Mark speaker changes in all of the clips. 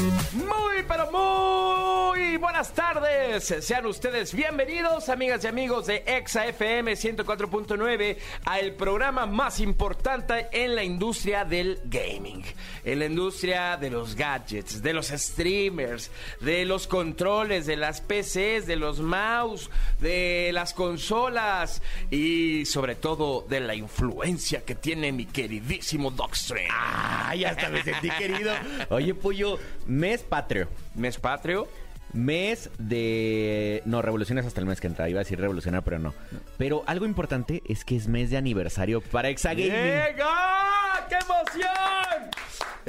Speaker 1: Muy, pero muy buenas tardes. Sean ustedes bienvenidos, amigas y amigos de Exa FM 104.9, al programa más importante en la industria del gaming. En la industria de los gadgets, de los streamers, de los controles, de las PCs, de los mouse, de las consolas y sobre todo de la influencia que tiene mi queridísimo Dogstream.
Speaker 2: Ay, hasta me sentí querido. Oye, Pollo, mes patrio.
Speaker 1: Mes patrio.
Speaker 2: Mes de... No, revoluciones hasta el mes que entra. Iba a decir revolucionar, pero no. Pero algo importante es que es mes de aniversario para Exagaming.
Speaker 1: ¡Llega! ¡Qué emoción!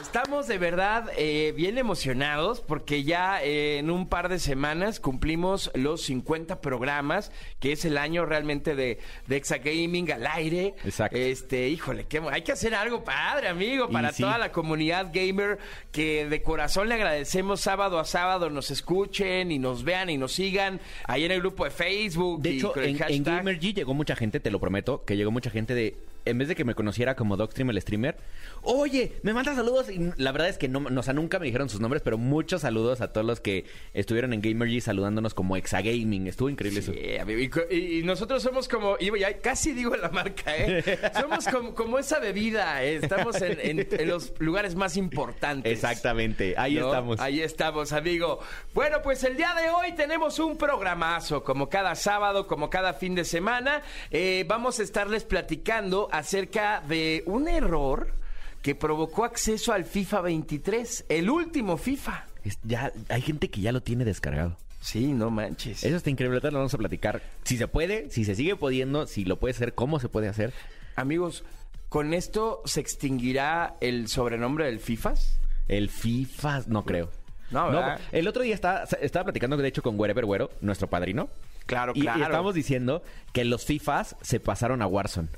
Speaker 1: Estamos de verdad eh, bien emocionados porque ya eh, en un par de semanas cumplimos los 50 programas, que es el año realmente de, de Exagaming al aire.
Speaker 2: Exacto.
Speaker 1: Este, híjole, qué, hay que hacer algo padre, amigo, para
Speaker 2: sí.
Speaker 1: toda la comunidad gamer que de corazón le agradecemos sábado a sábado nos escuchen y nos vean y nos sigan ahí en el grupo de Facebook.
Speaker 2: De
Speaker 1: y
Speaker 2: hecho,
Speaker 1: con el
Speaker 2: en, en
Speaker 1: hashtag.
Speaker 2: Gamer G llegó mucha gente, te lo prometo, que llegó mucha gente de... En vez de que me conociera como Dogstream el streamer, oye, me manda saludos. Y la verdad es que no, no, o sea, nunca me dijeron sus nombres, pero muchos saludos a todos los que estuvieron en Gamer G saludándonos como Exagaming. Estuvo increíble eso.
Speaker 1: Sí, amigo, y, co- y- y nosotros somos como, y ya casi digo la marca, ¿eh? Somos como, como esa bebida, ¿eh? estamos en, en- en los lugares más importantes.
Speaker 2: Exactamente, ahí
Speaker 1: ¿no?
Speaker 2: estamos.
Speaker 1: Ahí estamos, amigo. Bueno, pues el día de hoy tenemos un programazo, como cada sábado, como cada fin de semana. Eh, vamos a estarles platicando acerca de un error que provocó acceso al FIFA 23, el último FIFA.
Speaker 2: Es- ya, hay gente que ya lo tiene descargado.
Speaker 1: Sí, no manches.
Speaker 2: Eso está increíble, ahorita lo vamos a platicar. Si se puede, si se sigue pudiendo, si lo puede hacer, cómo se puede hacer.
Speaker 1: Amigos, ¿con esto se extinguirá el sobrenombre del FIFAs?
Speaker 2: El FIFA, no creo.
Speaker 1: No, ¿verdad?
Speaker 2: el otro día estaba, estaba platicando, de hecho, con Wherever Güero, nuestro padrino.
Speaker 1: Claro,
Speaker 2: Y, y
Speaker 1: claro.
Speaker 2: estábamos diciendo que los FIFAs se pasaron a Warzone.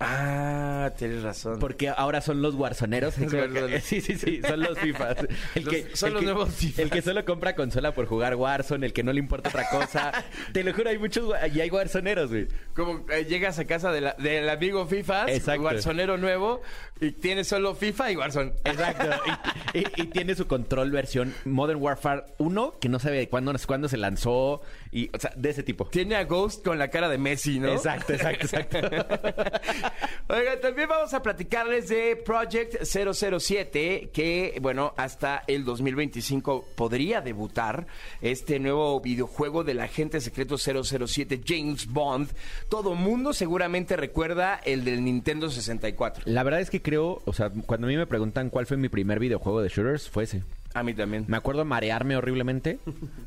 Speaker 1: Ah, tienes razón.
Speaker 2: Porque ahora son los Warzoneros.
Speaker 1: Es verdad.
Speaker 2: Sí, sí, sí, son los FIFAs. El
Speaker 1: Los-
Speaker 2: que,
Speaker 1: son
Speaker 2: el
Speaker 1: los
Speaker 2: que-
Speaker 1: nuevos FIFAs.
Speaker 2: El que solo compra consola por jugar Warzone, el que no le importa otra cosa. Te lo juro, hay muchos, y hay Warzoneros, güey.
Speaker 1: Como eh, llegas a casa de la- del amigo FIFAs,
Speaker 2: Exacto.
Speaker 1: Warzonero nuevo, y tienes solo FIFA y Warzone.
Speaker 2: Exacto. Y, y- y tiene su control versión Modern Warfare 1, que no sabe de cuándo, cuándo se lanzó, y, o sea, de ese tipo.
Speaker 1: Tiene a Ghost con la cara de Messi, ¿no?
Speaker 2: Exacto, exacto, exacto.
Speaker 1: Oigan, también vamos a platicarles de Project 007, que, bueno, hasta el 2025 podría debutar este nuevo videojuego del agente secreto 007 James Bond. Todo mundo seguramente recuerda el del Nintendo 64.
Speaker 2: La verdad es que creo, o sea, cuando a mí me preguntan cuál fue mi primer videojuego de shooters, fue ese.
Speaker 1: A mí también.
Speaker 2: Me acuerdo marearme horriblemente.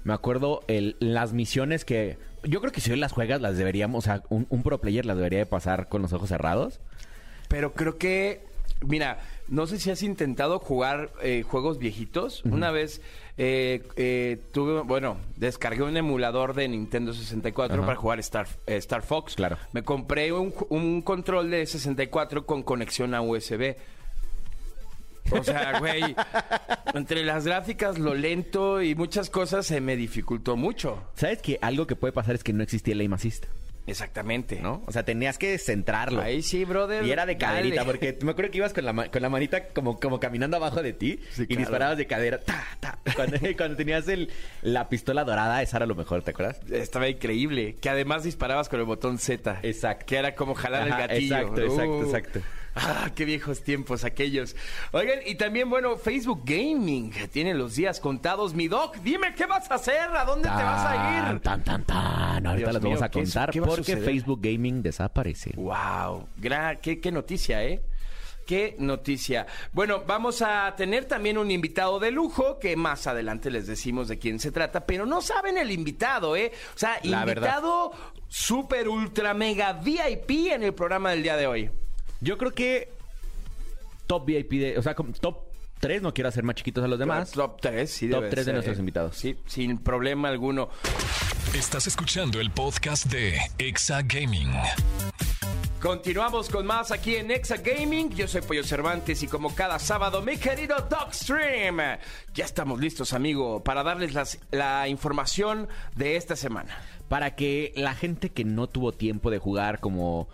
Speaker 2: Me acuerdo el- las misiones que... Yo creo que si hoy las juegas las deberíamos... O sea, un, un pro player las debería de pasar con los ojos cerrados.
Speaker 1: Pero creo que, mira, no sé si has intentado jugar eh, juegos viejitos. Una vez eh, eh, tuve, bueno, descargué un emulador de Nintendo 64
Speaker 2: Ajá.
Speaker 1: para jugar Star, eh, Star Fox.
Speaker 2: Claro.
Speaker 1: Me compré un, un control de 64 con conexión a USB. O sea, güey, entre las gráficas, lo lento y muchas cosas se me dificultó mucho.
Speaker 2: ¿Sabes que algo que puede pasar es que no existía el aim assist?
Speaker 1: Exactamente.
Speaker 2: ¿No? O sea, tenías que centrarlo.
Speaker 1: Ahí sí, brother.
Speaker 2: Y era de caderita,
Speaker 1: dale.
Speaker 2: porque me acuerdo que ibas con la, ma- con la manita como, como caminando abajo de ti
Speaker 1: Sí,
Speaker 2: y
Speaker 1: claro.
Speaker 2: disparabas de cadera. Ta, ta. Cuando, cuando tenías el, la pistola dorada, esa era lo mejor, ¿te acuerdas?
Speaker 1: Estaba increíble. Que además disparabas con el botón Z.
Speaker 2: Exacto.
Speaker 1: Que era como jalar
Speaker 2: Ajá,
Speaker 1: el gatillo.
Speaker 2: exacto, exacto,
Speaker 1: Uh.
Speaker 2: exacto.
Speaker 1: Ah, qué viejos tiempos aquellos. Oigan, y también, bueno, Facebook Gaming tiene los días contados. Mi doc, dime qué vas a hacer, a dónde te vas a ir.
Speaker 2: Tan, tan, tan. Ahorita
Speaker 1: Dios
Speaker 2: las
Speaker 1: mío,
Speaker 2: vamos a
Speaker 1: ¿qué es-
Speaker 2: contar
Speaker 1: qué
Speaker 2: porque? Facebook Gaming desaparece.
Speaker 1: Wow, gra- qué, qué noticia, ¿eh? Qué noticia. Bueno, vamos a tener también un invitado de lujo que más adelante les decimos de quién se trata, pero no saben el invitado, ¿eh? O sea,
Speaker 2: La
Speaker 1: invitado super ultra mega VIP en el programa del día de hoy.
Speaker 2: Yo creo que top VIP, de, o sea, como top 3, no quiero hacer más chiquitos a los demás.
Speaker 1: Top 3, sí,
Speaker 2: Top
Speaker 1: debe
Speaker 2: tres de
Speaker 1: ser.
Speaker 2: nuestros invitados.
Speaker 1: Sí, sin problema alguno.
Speaker 3: Estás escuchando el podcast de Exa Gaming.
Speaker 1: Continuamos con más aquí en Exa Gaming. Yo soy Pollo Cervantes y como cada sábado, mi querido Dogstream. Ya estamos listos, amigo, para darles las- la información de esta semana.
Speaker 2: Para que la gente que no tuvo tiempo de jugar como...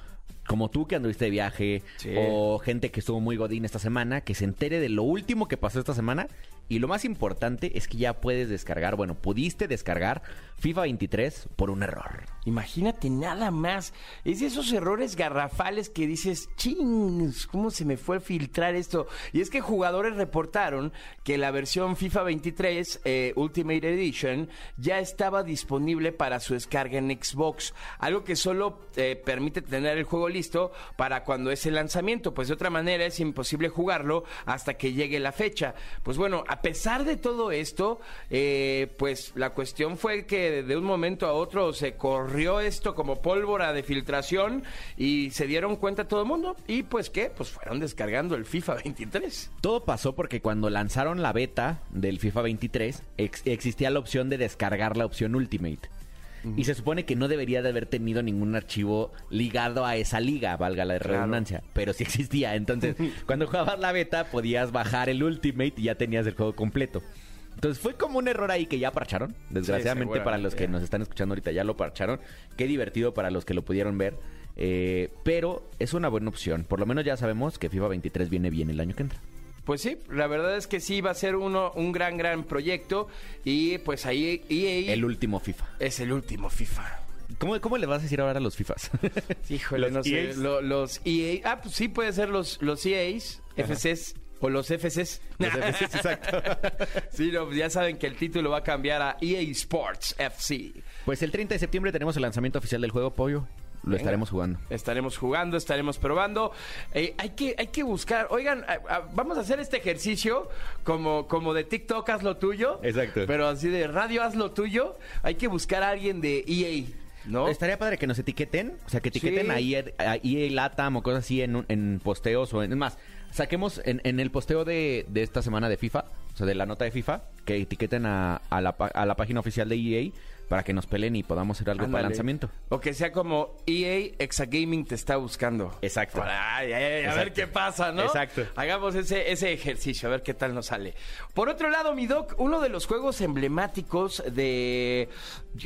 Speaker 2: Como tú que anduviste de viaje
Speaker 1: Sí.
Speaker 2: o gente que estuvo muy godín esta semana, que se entere de lo último que pasó esta semana. Y lo más importante es que ya puedes descargar, bueno, pudiste descargar FIFA 23 por un error.
Speaker 1: Imagínate nada más. Es de esos errores garrafales que dices, chings, ¿cómo se me fue filtrar esto? Y es que jugadores reportaron que la versión FIFA 23 eh, Ultimate Edition ya estaba disponible para su descarga en Xbox. Algo que solo eh, permite tener el juego listo para cuando es el lanzamiento. Pues de otra manera es imposible jugarlo hasta que llegue la fecha. Pues bueno, a pesar de todo esto, eh, pues la cuestión fue que de un momento a otro se corrió esto como pólvora de filtración y se dieron cuenta todo el mundo y pues qué, pues fueron descargando el FIFA 23.
Speaker 2: Todo pasó porque cuando lanzaron la beta del FIFA 23 ex- existía la opción de descargar la opción Ultimate. Y se supone que no debería de haber tenido ningún archivo ligado a esa liga, valga la
Speaker 1: Claro.
Speaker 2: redundancia, pero sí existía. Entonces, cuando jugabas la beta podías bajar el Ultimate y ya tenías el juego completo. Entonces fue como un error ahí que ya parcharon. Desgraciadamente para los que nos están escuchando ahorita ya lo parcharon. Qué divertido para los que lo pudieron ver. Eh, pero es una buena opción. Por lo menos ya sabemos que FIFA 23 viene bien el año que entra.
Speaker 1: Pues sí, la verdad es que sí va a ser uno un gran gran proyecto y pues ahí EA
Speaker 2: El último FIFA.
Speaker 1: es el último FIFA.
Speaker 2: ¿Cómo, ¿Cómo le vas a decir ahora a los FIFAs?
Speaker 1: Híjole,
Speaker 2: Los
Speaker 1: no sé, lo- los EA, ah, pues sí puede ser los los EAs, FCs o los FCs.
Speaker 2: Los FCs, exacto.
Speaker 1: sí, no, ya saben que el título va a cambiar a EA Sports FC.
Speaker 2: Pues el 30 de septiembre tenemos el lanzamiento oficial del juego Pollo. Lo
Speaker 1: Venga.
Speaker 2: estaremos jugando.
Speaker 1: Estaremos jugando, estaremos probando. Eh, hay, que, hay que buscar. Oigan, a- a- vamos a hacer este ejercicio como, como de TikTok, haz lo tuyo.
Speaker 2: Exacto.
Speaker 1: Pero así de radio, haz lo tuyo. Hay que buscar a alguien de EA, ¿no?
Speaker 2: Estaría padre que nos etiqueten, o sea, que etiqueten
Speaker 1: Sí.
Speaker 2: a EA Latam o cosas así en, en posteos o en... Es más, saquemos en, en el posteo de, de esta semana de FIFA, o sea, de la nota de FIFA, que etiqueten a, a la, a la página oficial de EA para que nos peleen y podamos hacer algo para el
Speaker 1: Ándale.
Speaker 2: lanzamiento.
Speaker 1: O que sea como EA Exagaming te está buscando.
Speaker 2: Exacto.
Speaker 1: Ay, ay, ay, a ver qué pasa, ¿no?
Speaker 2: Exacto.
Speaker 1: Hagamos ese, ese ejercicio, a ver qué tal nos sale. Por otro lado, mi doc, uno de los juegos emblemáticos de...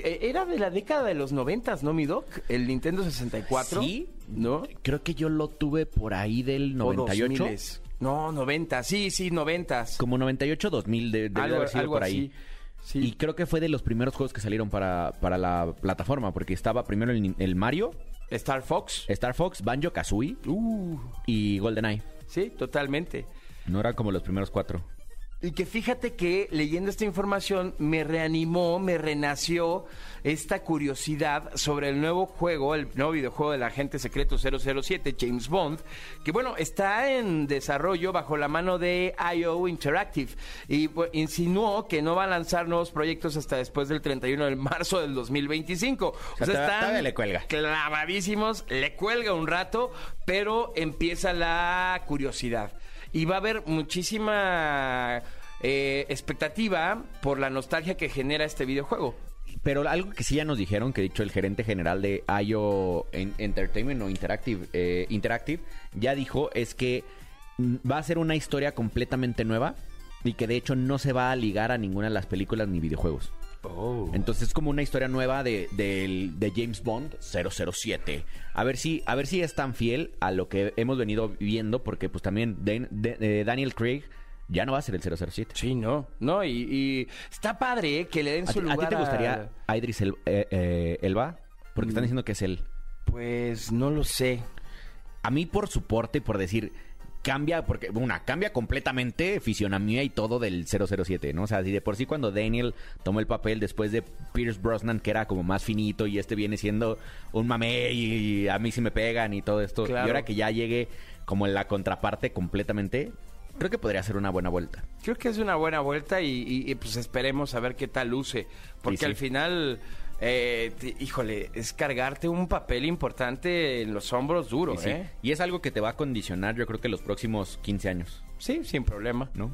Speaker 1: eh, Era de la década de los noventas, ¿no, mi doc? El Nintendo 64.
Speaker 2: Sí.
Speaker 1: ¿No?
Speaker 2: Creo que yo lo tuve por ahí del
Speaker 1: O
Speaker 2: 98.
Speaker 1: 2000s. No, 90, sí, sí, 90.
Speaker 2: Como 98, 2000, de, debe
Speaker 1: Algo-
Speaker 2: haber sido
Speaker 1: algo
Speaker 2: por ahí.
Speaker 1: así. Sí.
Speaker 2: Y creo que fue de los primeros juegos que salieron para, para la plataforma, porque estaba primero el, el Mario,
Speaker 1: Star Fox.
Speaker 2: Star Fox, Banjo Kazooie
Speaker 1: Uh,
Speaker 2: y GoldenEye.
Speaker 1: sí, totalmente.
Speaker 2: No eran como los primeros cuatro.
Speaker 1: Y que fíjate que leyendo esta información me reanimó, me renació esta curiosidad sobre el nuevo juego, el nuevo videojuego del agente secreto 007, James Bond, que bueno, está en desarrollo bajo la mano de IO Interactive y pues, insinuó que no va a lanzar nuevos proyectos hasta después del 31 de marzo del 2025. O
Speaker 2: sea, todavía le cuelga.
Speaker 1: clavadísimos, le cuelga un rato, pero empieza la curiosidad. Y va a haber muchísima eh, expectativa por la nostalgia que genera este videojuego.
Speaker 2: Pero algo que sí ya nos dijeron, que de hecho el gerente general de IO En- Entertainment o Interactive, eh, Interactive ya dijo, es que mm, va a ser una historia completamente nueva y que de hecho no se va a ligar a ninguna de las películas ni videojuegos. Entonces es como una historia nueva de, de James Bond 007. A ver si a ver si es tan fiel a lo que hemos venido viendo porque pues también Dan- de- eh, Daniel Craig ya no va a ser el 007.
Speaker 1: Sí, no, no, y, y está padre eh, que le den
Speaker 2: ¿A
Speaker 1: su
Speaker 2: a
Speaker 1: lugar
Speaker 2: ti te gustaría a Idris El- eh, eh, Elba? Porque están diciendo que es él.
Speaker 1: Pues no lo sé.
Speaker 2: A mí por su porte, por decir, cambia, porque, una, cambia completamente fisionomía y todo del 007, ¿no? O sea, si de por sí cuando Daniel tomó el papel después de Pierce Brosnan, que era como más finito, y este viene siendo un mamé y, a mí sí me pegan y todo esto,
Speaker 1: Claro.
Speaker 2: y ahora que ya llegue como en la contraparte completamente, creo que podría ser una buena vuelta.
Speaker 1: Creo que es una buena vuelta y, y- y, pues esperemos a ver qué tal luce. Porque
Speaker 2: Sí, sí.
Speaker 1: al final, eh, te- híjole, es cargarte un papel importante en los hombros duro,
Speaker 2: Y, sí,
Speaker 1: ¿eh?
Speaker 2: y es algo que te va a condicionar, yo creo que los próximos 15 años,
Speaker 1: Sí, sin problema.
Speaker 2: ¿no?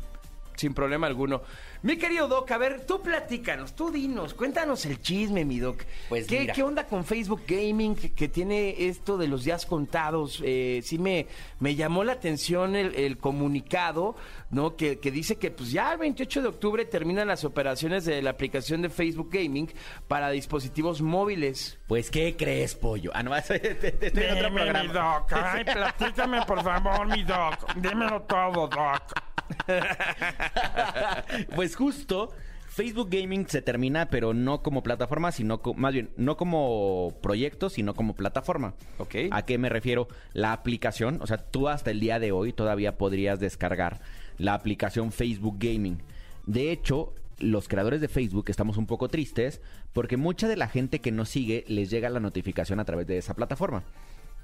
Speaker 1: Sin problema alguno. Mi querido Doc, a ver, tú platícanos, tú dinos, cuéntanos el chisme, mi Doc.
Speaker 2: Pues
Speaker 1: ¿Qué,
Speaker 2: mira.
Speaker 1: ¿Qué onda con Facebook Gaming que, que tiene esto de los días contados? Eh, sí me, me llamó la atención el, el comunicado, ¿no? Que, que dice que pues ya el 28 de octubre terminan las operaciones de la aplicación de Facebook Gaming para dispositivos móviles.
Speaker 2: Pues, ¿qué crees, pollo? Ah, no, estoy estoy en otro
Speaker 4: mi doc. Ay, platícame, por favor, mi doc. Dímelo todo, doc.
Speaker 2: pues justo, Facebook Gaming se termina, pero no como plataforma, sino co- más bien, no como proyecto, sino como plataforma.
Speaker 1: Ok.
Speaker 2: ¿A qué me refiero? La aplicación, o sea, tú hasta el día de hoy todavía podrías descargar la aplicación Facebook Gaming. De hecho, los creadores de Facebook estamos un poco tristes porque mucha de la gente que nos sigue les llega la notificación a través de esa plataforma.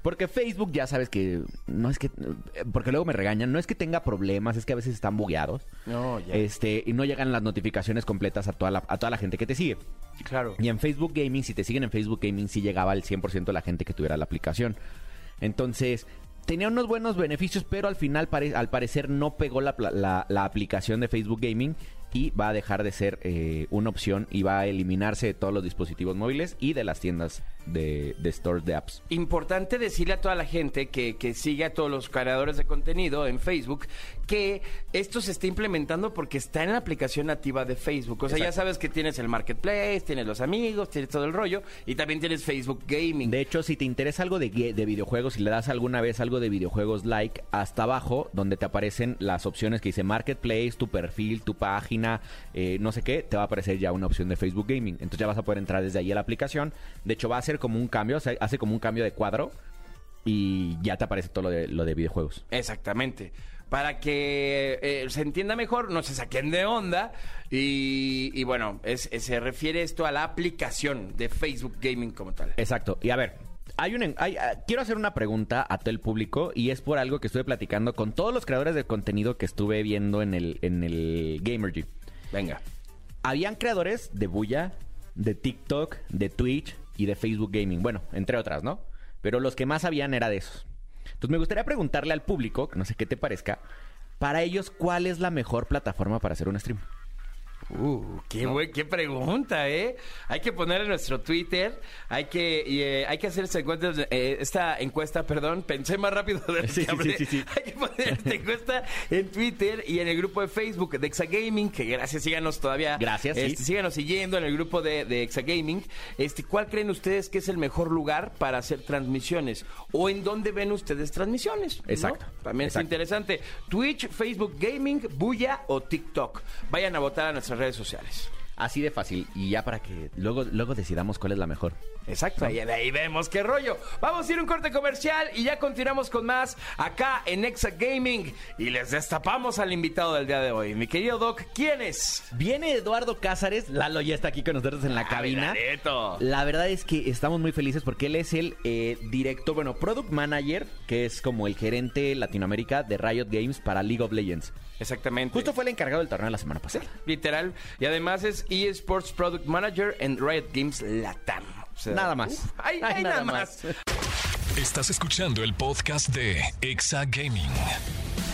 Speaker 2: Porque Facebook ya sabes que no es que porque luego me regañan, no es que tenga problemas, es que a veces están bugueados.
Speaker 1: No, ya.
Speaker 2: Este, y no llegan las notificaciones completas a toda la, a toda la gente que te sigue.
Speaker 1: Claro.
Speaker 2: Y en Facebook Gaming, si te siguen en Facebook Gaming, sí llegaba al 100% de la gente que tuviera la aplicación. Entonces, tenía unos buenos beneficios, pero al final, pare- al parecer, no pegó la, la- la aplicación de Facebook Gaming y va a dejar de ser eh, una opción y va a eliminarse de todos los dispositivos móviles y de las tiendas de, de stores de apps.
Speaker 1: Importante decirle a toda la gente que, que sigue a todos los creadores de contenido en Facebook que esto se está implementando porque está en la aplicación nativa de Facebook. O sea, ya sabes que tienes el marketplace, tienes los amigos, tienes todo el rollo y también tienes Facebook Gaming.
Speaker 2: De hecho, si te interesa algo de, de videojuegos, si le das alguna vez algo de videojuegos like, hasta abajo, donde te aparecen las opciones que dice Marketplace, tu perfil, tu página, eh, no sé qué, te va a aparecer ya una opción de Facebook Gaming. Entonces ya vas a poder entrar desde ahí a la aplicación. De hecho, va a ser como un cambio, o sea, hace como un cambio de cuadro y ya te aparece todo lo de, lo de videojuegos.
Speaker 1: Exactamente. Para que eh, se entienda mejor, no se saquen de onda. Y, y bueno, es- es- se refiere esto a la aplicación de Facebook Gaming como tal.
Speaker 2: Exacto. Y a ver, hay un, hay, ah, quiero hacer una pregunta a todo el público y es por algo que estuve platicando con todos los creadores de contenido que estuve viendo en el, en el Gamergy.
Speaker 1: Venga.
Speaker 2: Habían creadores de Buya, de TikTok, de Twitch y de Facebook Gaming. Bueno, entre otras, ¿no? Pero los que más habían era de esos. Entonces me gustaría preguntarle al público, no sé qué te parezca, para ellos, ¿cuál es la mejor plataforma para hacer un stream?
Speaker 1: Uh, qué, buen- qué pregunta, ¿eh? Hay que poner en nuestro Twitter, hay que, y, eh, hay que hacer esta encuesta, eh, esta encuesta, perdón, pensé más rápido de lo
Speaker 2: Sí,
Speaker 1: que
Speaker 2: sí,
Speaker 1: hablé.
Speaker 2: sí.
Speaker 1: Hay que poner esta encuesta en Twitter y en el grupo de Facebook de Exagaming, que gracias, síganos todavía.
Speaker 2: Gracias.
Speaker 1: Este, Síganos siguiendo en el grupo de, de Exagaming. Este, ¿Cuál creen ustedes que es el mejor lugar para hacer transmisiones? ¿O en dónde ven ustedes transmisiones? ¿no?
Speaker 2: Exacto,
Speaker 1: También
Speaker 2: exacto.
Speaker 1: interesante. Twitch, Facebook Gaming, Buya o TikTok. Vayan a votar a nuestras redes sociales.
Speaker 2: Así de fácil. Y ya para que luego, luego decidamos cuál es la mejor.
Speaker 1: Exacto, y de ahí vemos qué rollo. Vamos a ir a un corte comercial y ya continuamos con más acá en Exa Gaming. Y les destapamos al invitado del día de hoy. Mi querido Doc, ¿quién es?
Speaker 2: Viene Eduardo Cázares, Lalo ya está aquí con nosotros en la cabina.
Speaker 1: Neto.
Speaker 2: La verdad es que estamos muy felices porque él es el eh, director, bueno, product manager, que es como el gerente Latinoamérica de Riot Games para League of Legends.
Speaker 1: Exactamente.
Speaker 2: Justo fue el encargado del torneo la semana pasada.
Speaker 1: Literal. Y además es eSports Product Manager en Riot Games Latam. Sea,
Speaker 2: Nada más.
Speaker 1: uf, hay,
Speaker 2: Ay,
Speaker 1: hay
Speaker 2: nada
Speaker 1: nada más.
Speaker 3: Estás escuchando el podcast de Exa Gaming.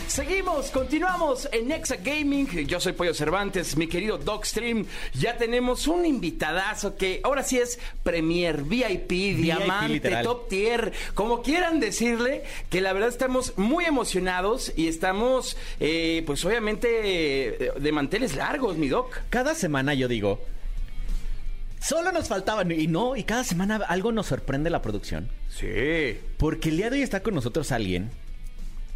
Speaker 1: Seguimos, continuamos en Exa Gaming. Yo soy Pollo Cervantes, mi querido Dogstream. Ya tenemos un invitadazo que ahora sí es Premier VIP, Diamante,
Speaker 2: literal.
Speaker 1: Top Tier, como quieran decirle, que la verdad estamos muy emocionados y estamos, eh, pues obviamente, eh, de manteles largos, mi Doc.
Speaker 2: Cada semana yo digo, solo nos faltaban, y no, y cada semana algo nos sorprende la producción.
Speaker 1: Sí.
Speaker 2: Porque el día de hoy está con nosotros alguien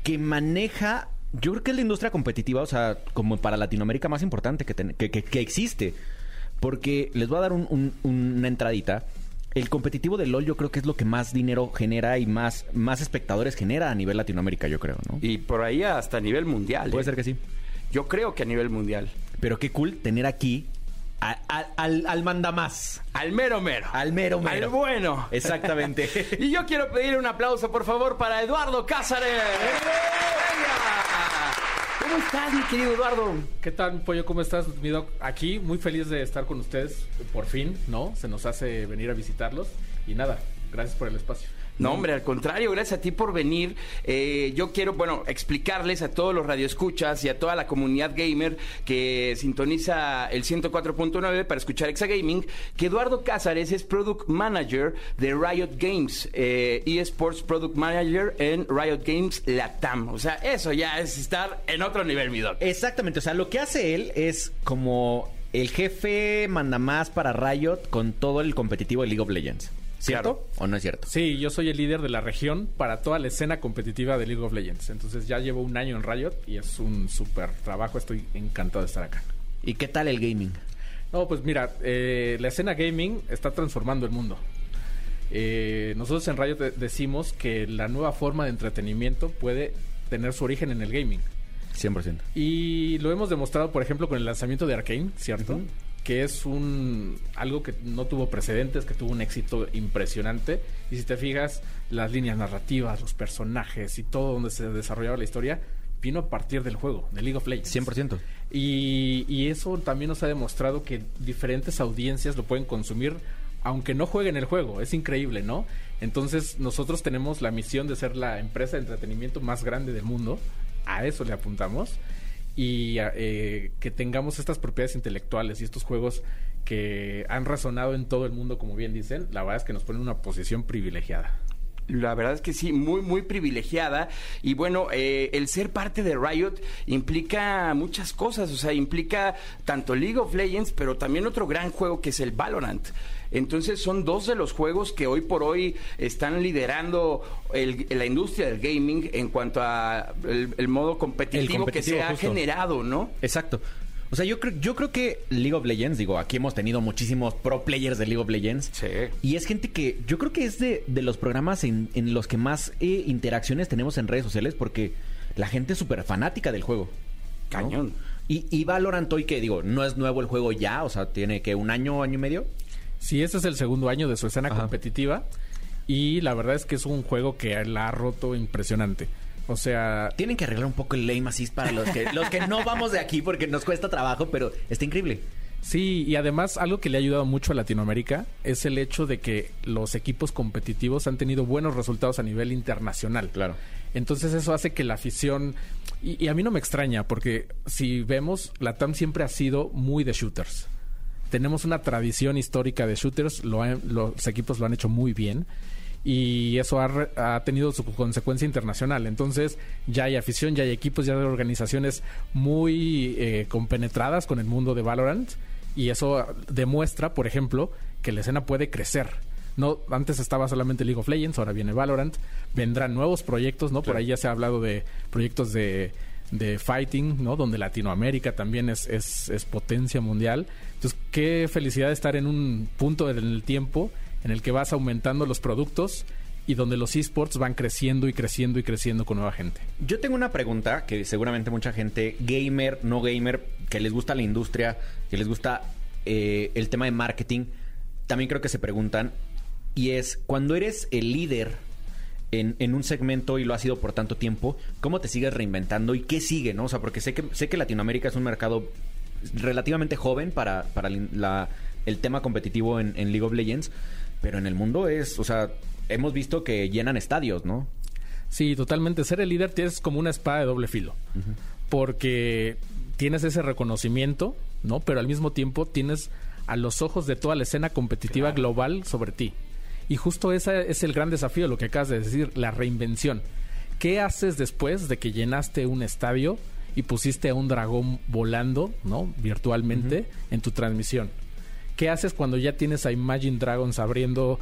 Speaker 2: que maneja, yo creo que es la industria competitiva, o sea, como para Latinoamérica más importante que, ten- que, que- que existe. Porque les voy a dar un- un- una entradita. El competitivo de LOL yo creo que es lo que más dinero genera y más, más espectadores genera a nivel Latinoamérica, yo creo, ¿no?
Speaker 1: Y por ahí hasta a nivel mundial.
Speaker 2: Puede
Speaker 1: ¿eh?
Speaker 2: ser que sí.
Speaker 1: Yo creo que a nivel mundial.
Speaker 2: Pero qué cool tener aquí a- a- al, al mandamás.
Speaker 1: Al mero mero.
Speaker 2: Al mero mero.
Speaker 1: Al bueno.
Speaker 2: Exactamente.
Speaker 1: Y yo quiero pedir un aplauso, por favor, para Eduardo Cázares. ¿Cómo estás, mi querido Eduardo?
Speaker 5: ¿Qué tal, Pollo? ¿Cómo estás, mi doc? Aquí, muy feliz de estar con ustedes, por fin, ¿no? Se nos hace venir a visitarlos. Y nada, gracias por el espacio.
Speaker 1: No, hombre, al contrario, gracias a ti por venir. Eh, yo quiero, bueno, explicarles a todos los radioescuchas y a toda la comunidad gamer que sintoniza el 104.9 para escuchar Exa Gaming, que Eduardo Cázares es Product Manager de Riot Games, eh, eSports Product Manager en Riot Games Latam. O sea, eso ya es estar en otro nivel, mi doc.
Speaker 2: Exactamente, o sea, lo que hace él es como el jefe manda más para Riot con todo el competitivo de League of Legends. ¿Cierto? ¿O no es cierto?
Speaker 5: Sí, yo soy el líder de la región para toda la escena competitiva de League of Legends. Entonces ya llevo un año en Riot y es un súper trabajo. Estoy encantado de estar acá.
Speaker 2: ¿Y qué tal el gaming?
Speaker 5: No, pues mira, eh, la escena gaming está transformando el mundo. Eh, nosotros en Riot de- decimos que la nueva forma de entretenimiento puede tener su origen en el gaming.
Speaker 2: 100%.
Speaker 5: Y lo hemos demostrado, por ejemplo, con el lanzamiento de Arkane, ¿cierto? Que es un algo que no tuvo precedentes, que tuvo un éxito impresionante. Y si te fijas, las líneas narrativas, los personajes y todo donde se desarrollaba la historia, vino a partir del juego, de League of Legends.
Speaker 2: 100%.
Speaker 5: Y, y eso también nos ha demostrado que diferentes audiencias lo pueden consumir aunque no jueguen el juego. Es increíble, ¿no? Entonces nosotros tenemos la misión de ser la empresa de entretenimiento más grande del mundo. A eso le apuntamos. Y eh, que tengamos estas propiedades intelectuales y estos juegos que han resonado en todo el mundo, como bien dicen, la verdad es que nos ponen en una posición privilegiada.
Speaker 1: La verdad es que sí, muy, muy privilegiada. Y bueno, eh, el ser parte de Riot implica muchas cosas. O sea, implica tanto League of Legends, pero también otro gran juego que es el Valorant. Entonces son dos de los juegos que hoy por hoy están liderando el- la industria del gaming en cuanto a el, el modo competitivo,
Speaker 2: competitivo,
Speaker 1: que se ha generado, ¿no?
Speaker 2: Exacto. O sea, yo creo, yo creo que League of Legends, digo, aquí hemos tenido muchísimos pro players de League of Legends.
Speaker 1: Sí.
Speaker 2: Y es gente que yo creo que es de, de los programas en, en los que más eh, interacciones tenemos en redes sociales porque la gente es súper fanática del juego. ¿no?
Speaker 1: Cañón.
Speaker 2: Y, y Valorant hoy que digo, no es nuevo el juego ya, o sea, tiene que un año, año y medio.
Speaker 5: Sí, este es el segundo año de su escena
Speaker 2: Ajá.
Speaker 5: competitiva. Y la verdad es que es un juego que la ha roto impresionante. O sea,
Speaker 2: Tienen que arreglar un poco el lame assist para los que, los que no vamos de aquí porque nos cuesta trabajo, pero está increíble.
Speaker 5: sí, y además algo que le ha ayudado mucho a Latinoamérica es el hecho de que los equipos competitivos han tenido buenos resultados a nivel internacional.
Speaker 2: Claro.
Speaker 5: Entonces eso hace que la afición... Y, y a mí no me extraña, porque si vemos, la TAM siempre ha sido muy de shooters. Tenemos una tradición histórica de shooters, lo los equipos lo han hecho muy bien y eso ha, ha tenido su consecuencia internacional. Entonces ya hay afición, ya hay equipos, ya hay organizaciones muy eh, compenetradas con el mundo de Valorant y eso demuestra, por ejemplo, que la escena puede crecer. No, antes estaba solamente League of Legends, ahora viene Valorant. Vendrán nuevos proyectos, ¿no? Por ahí ya se ha hablado de proyectos de, de fighting, ¿no? Donde Latinoamérica también es, es, potencia mundial. Entonces, qué felicidad estar en un punto en el tiempo en el que vas aumentando los productos y donde los esports van creciendo y creciendo y creciendo con nueva gente.
Speaker 2: Yo tengo una pregunta que seguramente mucha gente, gamer, no gamer, que les gusta la industria, que les gusta eh, el tema de marketing, también creo que se preguntan. Y es, cuando eres el líder en, en un segmento y lo has sido por tanto tiempo, ¿cómo te sigues reinventando y qué sigue? ¿no? O sea, porque sé que, sé que Latinoamérica es un mercado relativamente joven para, para la- el tema competitivo en, en League of Legends, pero en el mundo es, o sea, hemos visto que llenan estadios, ¿no?
Speaker 5: Sí, totalmente. Ser el líder tienes como una espada de doble filo. Porque tienes ese reconocimiento, ¿no? Pero al mismo tiempo tienes a los ojos de toda la escena competitiva global sobre ti. Y justo ese es el gran desafío, lo que acabas de decir, la reinvención. ¿Qué haces después de que llenaste un estadio y pusiste a un dragón volando, ¿no? Virtualmente en tu transmisión. ¿Qué haces cuando ya tienes a Imagine Dragons abriendo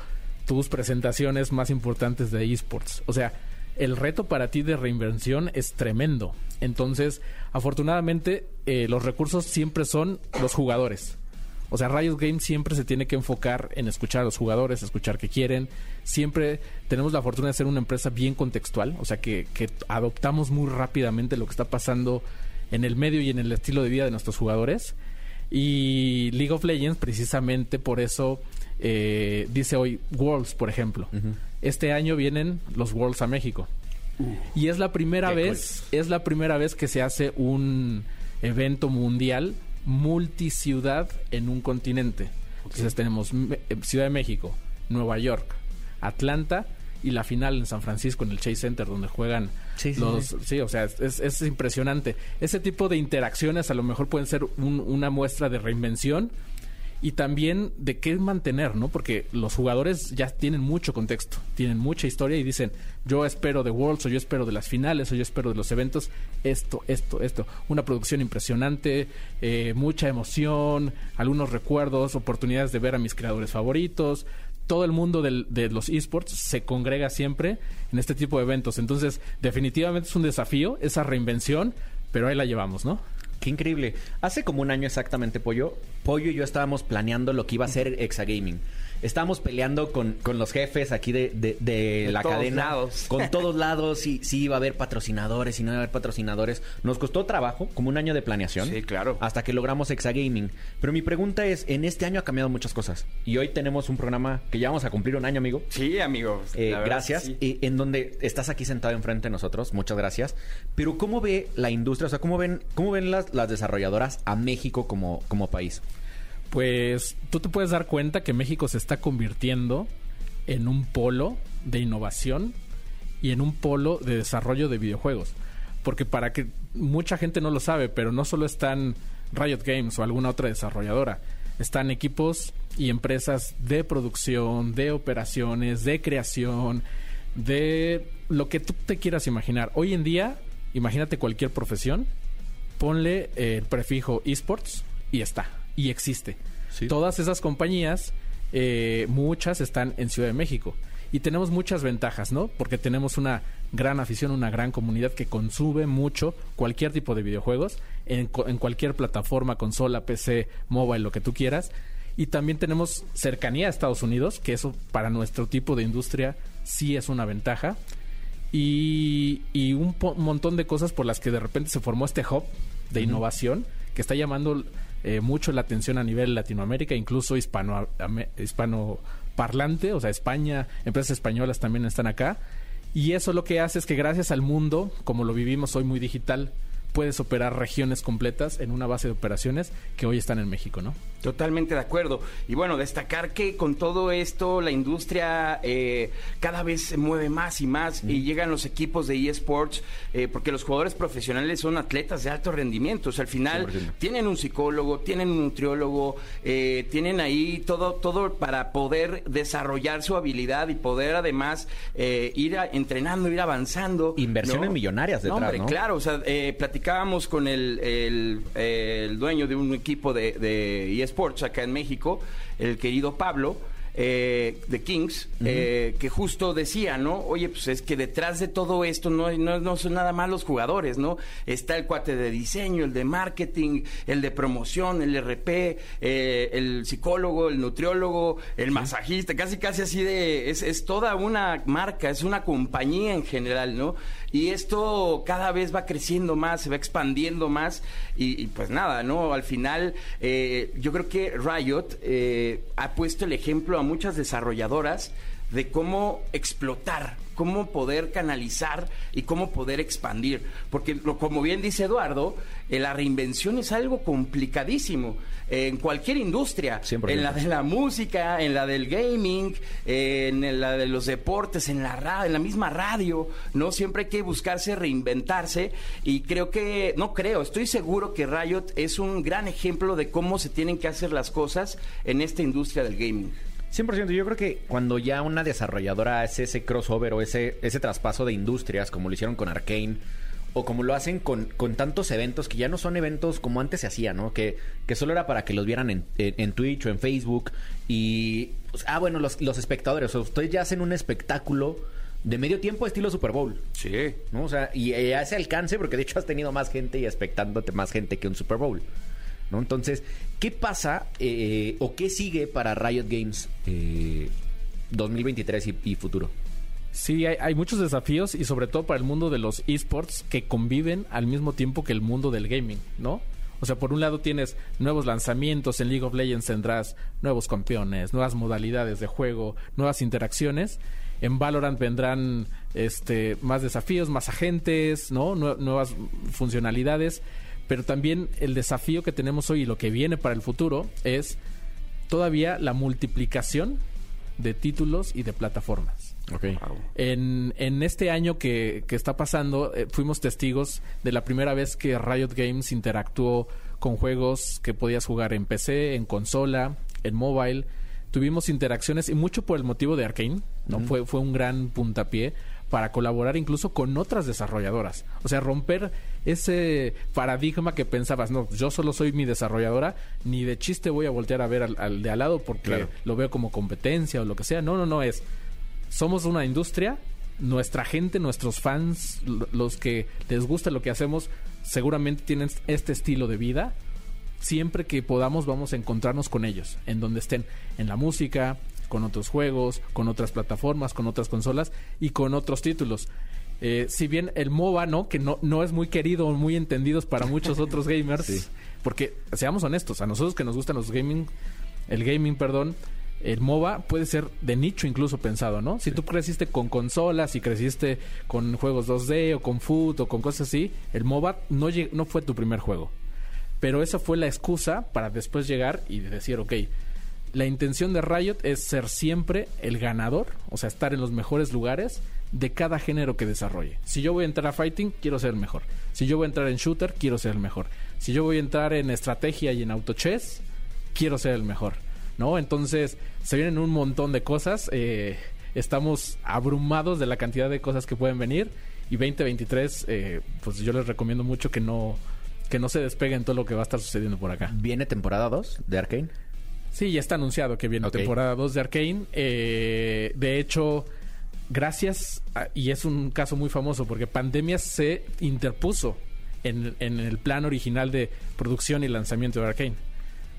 Speaker 5: tus presentaciones más importantes de esports? O sea, el reto para ti de reinvención es tremendo. Entonces, afortunadamente, eh, los recursos siempre son los jugadores. O sea, Riot Games siempre se tiene que enfocar en escuchar a los jugadores, escuchar qué quieren. Siempre tenemos la fortuna de ser una empresa bien contextual, o sea, que, que adoptamos muy rápidamente lo que está pasando en el medio y en el estilo de vida de nuestros jugadores. Y League of Legends, precisamente por eso, eh, dice hoy Worlds, por ejemplo. Este año vienen los Worlds a México. Y es la primera vez, es la primera vez que se hace un evento mundial multiciudad en un continente. Entonces tenemos eh, Ciudad de México, Nueva York, Atlanta y la final en San Francisco en el Chase Center donde juegan
Speaker 2: Sí, sí,
Speaker 5: los
Speaker 2: sí.
Speaker 5: sí o sea es, es impresionante ese tipo de interacciones a lo mejor pueden ser un- una muestra de reinvención y también de qué mantener, ¿no? Porque los jugadores ya tienen mucho contexto, tienen mucha historia y dicen, yo espero de Worlds o yo espero de las finales o yo espero de los eventos esto, esto, esto. Una producción impresionante, eh, mucha emoción, algunos recuerdos, oportunidades de ver a mis creadores favoritos. Todo el mundo de los esports se congrega siempre en este tipo de eventos. Entonces, definitivamente es un desafío, esa reinvención, pero ahí la llevamos, ¿no?
Speaker 2: Qué increíble. Hace como un año exactamente, Pollo, Pollo y yo estábamos planeando lo que iba a ser Exagaming. Estábamos peleando con, con los jefes aquí de, de- de
Speaker 1: De
Speaker 2: la
Speaker 1: todos
Speaker 2: cadena.
Speaker 1: lados.
Speaker 2: Con todos lados, si, si iba a haber patrocinadores, si no iba a haber patrocinadores. Nos costó trabajo, como un año de planeación.
Speaker 1: Sí, claro.
Speaker 2: Hasta que logramos Exagaming. Pero mi pregunta es, en este año ha cambiado muchas cosas. Y hoy tenemos un programa que ya vamos a cumplir un año, amigo.
Speaker 1: Sí, amigos.
Speaker 2: Eh, gracias.
Speaker 1: sí.
Speaker 2: Eh, en donde estás aquí sentado enfrente de nosotros. Muchas gracias. Pero ¿cómo ve la industria? O sea, ¿cómo ven, cómo ven las, las desarrolladoras a México como, como país?
Speaker 5: Pues tú te puedes dar cuenta que México se está convirtiendo en un polo de innovación y en un polo de desarrollo de videojuegos. Porque para que mucha gente no lo sabe, pero no solo están Riot Games o alguna otra desarrolladora, están equipos y empresas de producción, de operaciones, de creación, de lo que tú te quieras imaginar. Hoy en día, imagínate cualquier profesión, ponle el prefijo esports y está, y existe.
Speaker 2: Sí.
Speaker 5: Todas esas compañías, eh, muchas están en Ciudad de México. Y tenemos muchas ventajas, ¿no? Porque tenemos una gran afición, una gran comunidad que consume mucho cualquier tipo de videojuegos en, cualquier plataforma, consola, PC, mobile, lo que tú quieras. Y también tenemos cercanía a Estados Unidos, que eso para nuestro tipo de industria sí es una ventaja y, y un montón de cosas por las que de repente se formó este hub de innovación que está llamando eh, mucho la atención a nivel Latinoamérica, incluso hispano, hispanoparlante, o sea, España, empresas españolas también están acá. Y eso lo que hace es que gracias al mundo, como lo vivimos hoy muy digital, puedes operar regiones completas en una base de operaciones que hoy están en México, ¿no?
Speaker 1: Totalmente de acuerdo. Y bueno, destacar que con todo esto la industria eh, cada vez se mueve más y más y llegan los equipos de eSports eh, porque los jugadores profesionales son atletas de alto rendimiento. O sea, al final
Speaker 2: 100%.
Speaker 1: tienen un psicólogo, tienen un nutriólogo, eh, tienen ahí todo, todo para poder desarrollar su habilidad y poder además eh, ir a- entrenando, ir avanzando.
Speaker 2: Inversiones millonarias detrás,
Speaker 1: hombre,
Speaker 2: ¿no?
Speaker 1: Claro, o sea, eh, platicábamos con el, el- el dueño de un equipo de, de eSports acá en México, el querido Pablo. eh, de Kings, eh, que justo decía, ¿no? Oye, pues es que detrás de todo esto no, no, no son nada más los jugadores, ¿no? Está el cuate de diseño, el de marketing, el de promoción, el RP, eh, el psicólogo, el nutriólogo, el masajista, casi casi así de... Es, es toda una marca, es una compañía en general, ¿no? Y esto cada vez va creciendo más, se va expandiendo más y, y pues nada, ¿no? Al final eh, yo creo que Riot eh, ha puesto el ejemplo a muchas desarrolladoras de cómo explotar, cómo poder canalizar y cómo poder expandir. Porque lo- como bien dice Eduardo, eh, la reinvención es algo complicadísimo eh, en cualquier industria,
Speaker 2: 100%.
Speaker 1: en la de la música, en la del gaming, eh, en la de los deportes, en la ra- en la misma radio, ¿no? Siempre hay que buscarse reinventarse y creo que, no creo, estoy seguro que Riot es un gran ejemplo de cómo se tienen que hacer las cosas en esta industria del gaming.
Speaker 2: 100%. Yo creo que cuando ya una desarrolladora hace ese crossover o ese, ese traspaso de industrias, como lo hicieron con Arkane, o como lo hacen con, con tantos eventos que ya no son eventos como antes se hacía, ¿no? Que, que solo era para que los vieran en, en- en Twitch o en Facebook. Y. pues, ah, bueno, los, los espectadores. O sea, ustedes ya hacen un espectáculo de medio tiempo estilo Super Bowl.
Speaker 1: Sí.
Speaker 2: ¿no? O sea, y eh, a ese alcance, porque de hecho has tenido más gente y expectándote más gente que un Super Bowl. ¿No? Entonces, ¿qué pasa eh, o qué sigue para Riot Games eh, 2023 y, futuro?
Speaker 5: Sí, hay, hay muchos desafíos y sobre todo para el mundo de los esports que conviven al mismo tiempo que el mundo del gaming, ¿no? O sea, por un lado tienes nuevos lanzamientos en League of Legends, tendrás nuevos campeones, nuevas modalidades de juego, nuevas interacciones. En Valorant vendrán este, más desafíos, más agentes, ¿no? Nue- nuevas funcionalidades. Pero también el desafío que tenemos hoy y lo que viene para el futuro es todavía la multiplicación de títulos y de plataformas.
Speaker 2: Ok.
Speaker 5: En, en este año que, que está pasando, eh, fuimos testigos de la primera vez que Riot Games interactuó con juegos que podías jugar en PC, en consola, en mobile. Tuvimos interacciones y mucho por el motivo de Arkane, ¿no? fue, fue un gran puntapié para colaborar incluso con otras desarrolladoras. O sea, romper ese paradigma que pensabas, no, yo solo soy mi desarrolladora, ni de chiste voy a voltear a ver al, al de al lado porque
Speaker 2: Claro.
Speaker 5: lo veo como competencia o lo que sea. No, no, no, es somos una industria, nuestra gente, nuestros fans, lo- los que les gusta lo que hacemos, seguramente tienen este estilo de vida. Siempre que podamos vamos a encontrarnos con ellos, en donde estén, en la música, con otros juegos, con otras plataformas, con otras consolas y con otros títulos. Eh, si bien el MOBA, ¿no? Que no, no es muy querido o muy entendido para muchos otros gamers. Porque, seamos honestos, a nosotros que nos gustan los gaming, el gaming, perdón, el MOBA puede ser de nicho incluso pensado, ¿no? Si tú creciste con consolas y creciste con juegos 2D o con foot o con cosas así, el MOBA no, no fue tu primer juego. Pero esa fue la excusa para después llegar y decir, ok, la intención de Riot es ser siempre el ganador, o sea, estar en los mejores lugares de cada género que desarrolle. Si yo voy a entrar a fighting, quiero ser el mejor. Si yo voy a entrar en shooter, quiero ser el mejor. Si yo voy a entrar en estrategia y en auto chess, quiero ser el mejor. ¿No? Entonces, se vienen un montón de cosas. eh, estamos abrumados de la cantidad de cosas que pueden venir. Y 2023, eh, pues yo les recomiendo mucho que no, que no se despeguen todo lo que va a estar sucediendo por acá.
Speaker 2: ¿Viene temporada 2 de Arkane?
Speaker 5: Sí, ya está anunciado que viene temporada 2 de Arkane. Eh, de hecho, gracias, a- y es un caso muy famoso porque Pandemia se interpuso en, en el plan original de producción y lanzamiento de Arkane.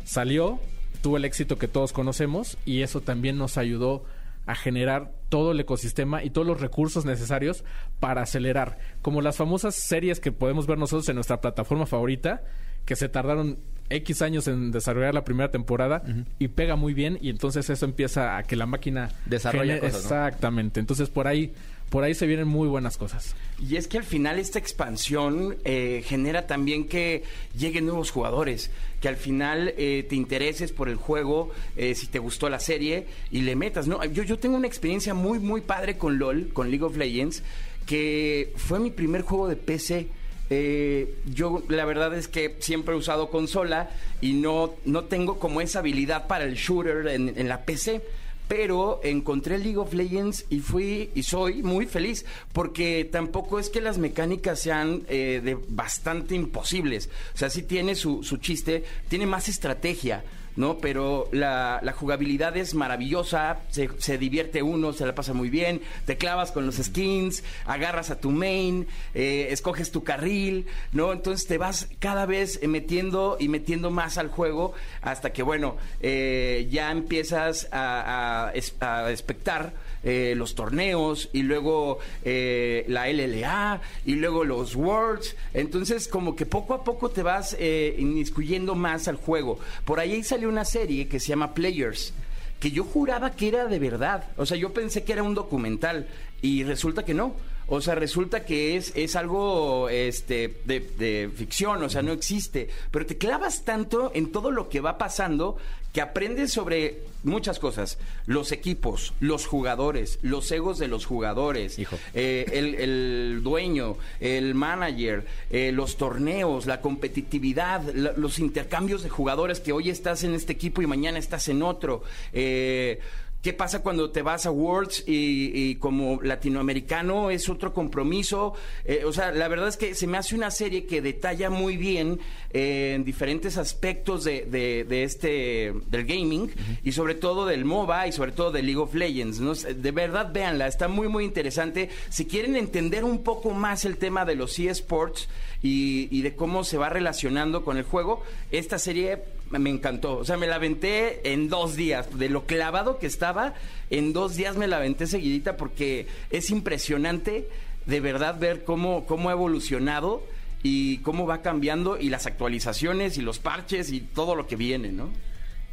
Speaker 5: Salió, tuvo el éxito que todos conocemos y eso también nos ayudó a generar todo el ecosistema y todos los recursos necesarios para acelerar. Como las famosas series que podemos ver nosotros en nuestra plataforma favorita, que se tardaron X años en desarrollar la primera temporada y pega muy bien y entonces eso empieza a que la máquina
Speaker 2: Desarrolla cosas, ¿no?
Speaker 5: Exactamente. Entonces por ahí por ahí se vienen muy buenas cosas.
Speaker 1: Y es que al final esta expansión eh, genera también que lleguen nuevos jugadores, que al final eh, te intereses por el juego, eh, si te gustó la serie y le metas, ¿no? Yo, yo tengo una experiencia muy, muy padre con LOL, con League of Legends, que fue mi primer juego de PC. Eh, yo la verdad es que siempre he usado consola y no, no tengo como esa habilidad para el shooter en, la PC pero encontré League of Legends y fui y soy muy feliz porque tampoco es que las mecánicas sean eh, de bastante imposibles. O sea, sí tiene su, su chiste, tiene más estrategia. ¿No? Pero la, jugabilidad es maravillosa, se, se divierte uno, se la pasa muy bien, te clavas con los skins, agarras a tu main, eh, escoges tu carril, ¿no? Entonces te vas cada vez eh, metiendo y metiendo más al juego hasta que, bueno, eh, ya empiezas a, a, a expectar eh, los torneos y luego eh, la LLA y luego los Worlds. Entonces, como que poco a poco te vas eh, inmiscuyendo más al juego. Por ahí salió una serie que se llama Players que yo juraba que era de verdad. O sea, yo pensé que era un documental y resulta que no. O sea, resulta que es, es algo este, de, de ficción, o sea, no existe. Pero te clavas tanto en todo lo que va pasando que aprendes sobre muchas cosas. Los equipos, los jugadores, los egos de los jugadores,
Speaker 2: Hijo.
Speaker 1: eh, el, el dueño, el manager, eh, los torneos, la competitividad, la- los intercambios de jugadores que hoy estás en este equipo y mañana estás en otro. Eh, ¿Qué pasa cuando te vas a Worlds y, y como latinoamericano es otro compromiso? Eh, o sea, la verdad es que se me hace una serie que detalla muy bien eh, en diferentes aspectos de, de- de este del gaming y sobre todo del MOBA y sobre todo de League of Legends. ¿no? De verdad, véanla, está muy muy interesante. Si quieren entender un poco más el tema de los eSports y, y de cómo se va relacionando con el juego, esta serie me encantó. O sea, me la aventé en dos días. De lo clavado que estaba, en dos días me la aventé seguidita porque es impresionante de verdad ver cómo, cómo ha evolucionado y cómo va cambiando y las actualizaciones y los parches y todo lo que viene, ¿no?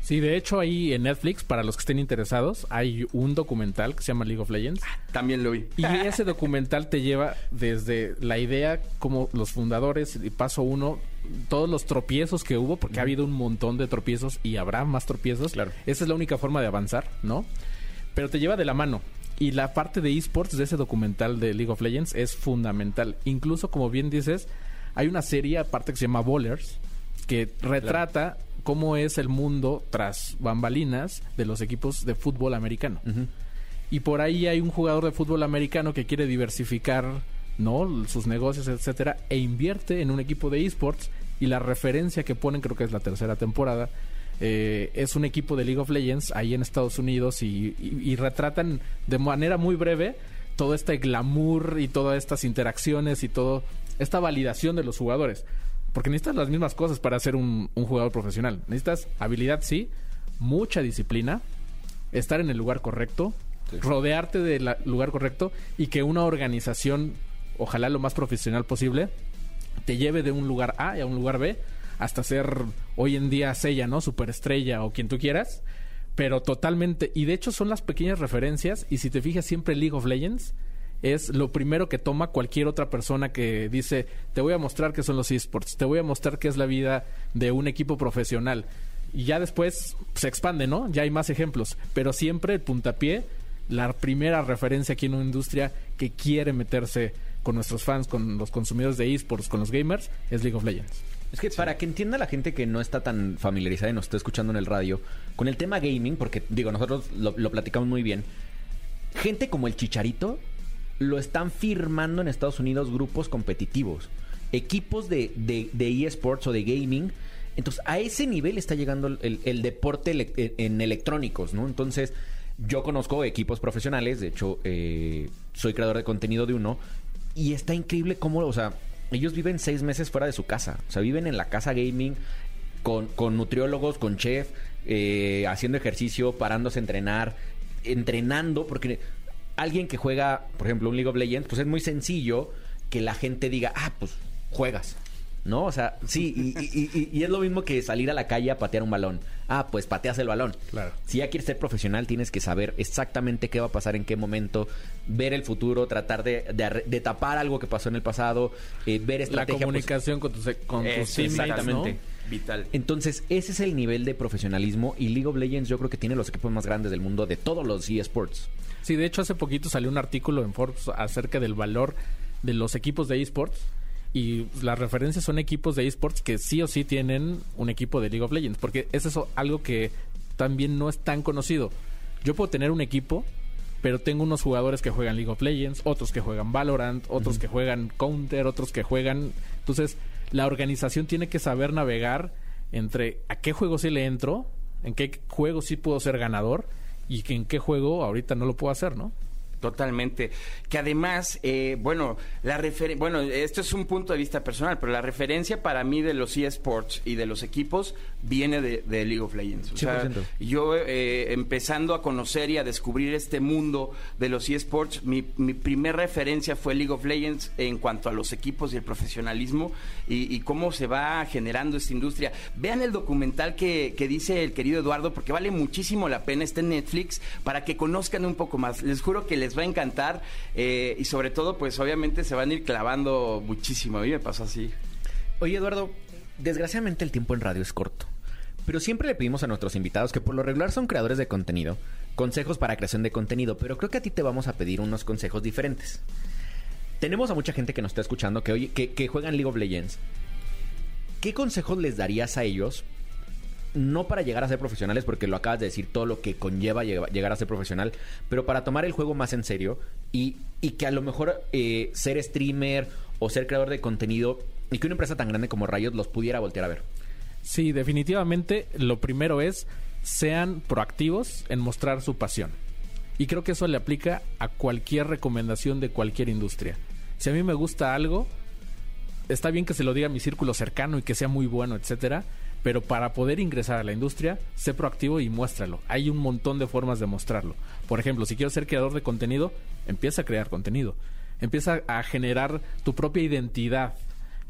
Speaker 5: Sí, de hecho ahí en Netflix, para los que estén interesados, hay un documental que se llama League of Legends.
Speaker 1: También lo vi.
Speaker 5: Y ese documental te lleva desde la idea, como los fundadores, y paso uno, todos los tropiezos que hubo, porque ha habido un montón de tropiezos y habrá más tropiezos.
Speaker 2: Claro.
Speaker 5: Esa es la única forma de avanzar, ¿no? pero te lleva de la mano. Y la parte de esports de ese documental de League of Legends es fundamental. Incluso, como bien dices, hay una serie aparte que se llama Bowlers, que retrata cómo es el mundo tras bambalinas de los equipos de fútbol americano. Y por ahí hay un jugador de fútbol americano que quiere diversificar ¿no? sus negocios, etcétera, e invierte en un equipo de esports. Y la referencia que ponen, creo que es la tercera temporada, eh, es un equipo de League of Legends ahí en Estados Unidos y, y- y retratan de manera muy breve todo este glamour y todas estas interacciones y todo esta validación de los jugadores. Porque necesitas las mismas cosas para ser un, un jugador profesional. Necesitas habilidad, sí, mucha disciplina, estar en el lugar correcto, rodearte del lugar correcto y que una organización, ojalá lo más profesional posible, te lleve de un lugar A a un lugar B hasta ser hoy en día Sella, ¿no? Superestrella o quien tú quieras. Pero totalmente. Y de hecho son las pequeñas referencias. Y si te fijas siempre League of Legends es lo primero que toma cualquier otra persona que dice, te voy a mostrar qué son los esports, te voy a mostrar qué es la vida de un equipo profesional. Y ya después se expande, ¿no? Ya hay más ejemplos. Pero siempre el puntapié, la primera referencia aquí en una industria que quiere meterse con nuestros fans, con los consumidores de esports, con los gamers, es League of Legends.
Speaker 2: Es que para que entienda la gente que no está tan familiarizada y nos está escuchando en el radio con el tema gaming, porque digo, nosotros lo, lo platicamos muy bien. Gente como el Chicharito lo están firmando en Estados Unidos grupos competitivos, equipos de, de, de eSports o de gaming. Entonces, a ese nivel está llegando el, deporte ele- e, en electrónicos, ¿no? Entonces, yo conozco equipos profesionales, de hecho, eh, soy creador de contenido de uno, y está increíble cómo, o sea, ellos viven seis meses fuera de su casa, o sea, viven en la casa gaming con, con nutriólogos, con chef, eh, haciendo ejercicio, parándose a entrenar, entrenando, porque alguien que juega, por ejemplo, un League of Legends, pues es muy sencillo que la gente diga, ah, pues juegas. ¿No? O sea, sí, y, y- y- y es lo mismo que salir a la calle a patear un balón. Ah, pues pateas el balón.
Speaker 5: Claro.
Speaker 2: Si ya quieres ser profesional, tienes que saber exactamente qué va a pasar en qué momento, ver el futuro, tratar de, de tapar algo que pasó en el pasado, eh, ver
Speaker 5: La
Speaker 2: estrategia. pues,
Speaker 5: comunicación con tus, con tus teammates,
Speaker 2: exactamente.
Speaker 5: ¿no?
Speaker 1: Vital.
Speaker 2: Entonces, ese es el nivel de profesionalismo y League of Legends yo creo que tiene los equipos más grandes del mundo de todos los eSports.
Speaker 5: Sí, de hecho hace poquito salió un artículo en Forbes acerca del valor de los equipos de esports y las referencias son equipos de esports que sí o sí tienen un equipo de League of Legends, porque es eso algo que también no es tan conocido. Yo puedo tener un equipo, pero tengo unos jugadores que juegan League of Legends, otros que juegan Valorant, otros que juegan Counter, otros que juegan... Entonces, la organización tiene que saber navegar entre a qué juego sí le entro, en qué juego sí puedo ser ganador y que en qué juego ahorita no lo puedo hacer, ¿no?
Speaker 1: Totalmente. Que además, eh, bueno, la refer- bueno, esto es un punto de vista personal, pero la referencia para mí de los eSports y de los equipos viene de, de League of Legends. O sea,
Speaker 2: 100%.
Speaker 1: yo eh, empezando a conocer y a descubrir este mundo de los eSports, mi, mi primer referencia fue League of Legends en cuanto a los equipos y el profesionalismo y, y cómo se va generando esta industria. Vean el documental que, que dice el querido Eduardo, porque vale muchísimo la pena, está en Netflix, para que conozcan un poco más. Les juro que les va a encantar eh, y sobre todo, pues obviamente se van a ir clavando muchísimo. A mí me pasó así.
Speaker 2: Oye, Eduardo, desgraciadamente el tiempo en radio es corto. Pero siempre le pedimos a nuestros invitados que por lo regular son creadores de contenido, consejos para creación de contenido, pero creo que a ti te vamos a pedir unos consejos diferentes. Tenemos a mucha gente que nos está escuchando que, oye, que, que juegan League of Legends. ¿Qué consejos les darías a ellos? No para llegar a ser profesionales, porque lo acabas de decir, todo lo que conlleva llega- llegar a ser profesional, pero para tomar el juego más en serio y, y que a lo mejor eh, ser streamer o ser creador de contenido y que una empresa tan grande como Riot los pudiera voltear a ver.
Speaker 5: Sí, definitivamente lo primero es sean proactivos en mostrar su pasión. Y creo que eso le aplica a cualquier recomendación de cualquier industria. Si a mí me gusta algo, está bien que se lo diga a mi círculo cercano y que sea muy bueno, etcétera, pero para poder ingresar a la industria, sé proactivo y muéstralo. Hay un montón de formas de mostrarlo. Por ejemplo, si quiero ser creador de contenido, empieza a crear contenido. Empieza a generar tu propia identidad.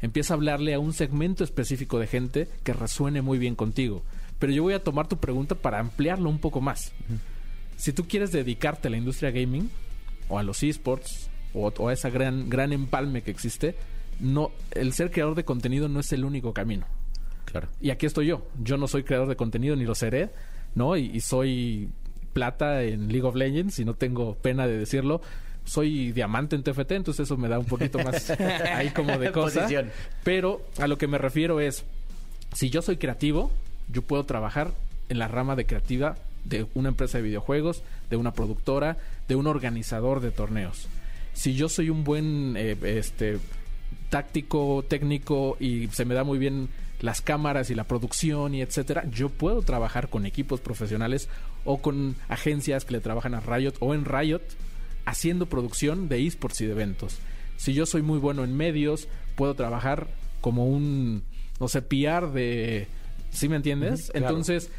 Speaker 5: Empieza a hablarle a un segmento específico de gente que resuene muy bien contigo. Pero yo voy a tomar tu pregunta para ampliarlo un poco más. Si tú quieres dedicarte a la industria gaming o a los esports o, o a esa gran gran empalme que existe, no el ser creador de contenido no es el único camino.
Speaker 2: Claro.
Speaker 5: Y aquí estoy yo. Yo no soy creador de contenido ni lo seré, ¿no? Y, y soy plata en League of Legends y no tengo pena de decirlo. Soy diamante en TFT, entonces eso me da un poquito más ahí como de cosa.
Speaker 2: Posición.
Speaker 5: Pero a lo que me refiero es, si yo soy creativo, yo puedo trabajar en la rama de creativa de una empresa de videojuegos, de una productora, de un organizador de torneos. Si yo soy un buen eh, este táctico, técnico y se me da muy bien las cámaras y la producción y etcétera, yo puedo trabajar con equipos profesionales o con agencias que le trabajan a Riot o en Riot haciendo producción de esports y de eventos. Si yo soy muy bueno en medios, puedo trabajar como un, no sé, PR de... ¿Sí me entiendes? Entonces,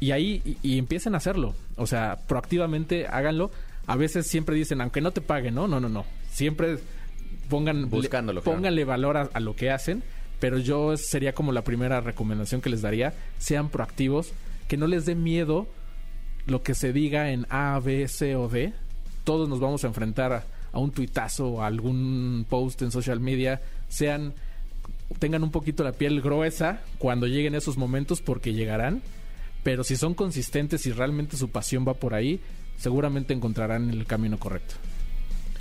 Speaker 5: y ahí, y, y empiecen a hacerlo. O sea, proactivamente háganlo. A veces siempre dicen, aunque no te paguen, ¿no? No, no, no. Siempre pongan,
Speaker 2: Buscándolo,
Speaker 5: pónganle valor a, a lo que hacen. Pero yo sería como la primera recomendación que les daría. Sean proactivos, que no les dé miedo lo que se diga en A, B, C o D. Todos nos vamos a enfrentar a, un tuitazo o a algún post en social media. Sean, tengan un poquito la piel gruesa cuando lleguen esos momentos porque llegarán. Pero si son consistentes y realmente su pasión va por ahí, seguramente encontrarán el camino correcto.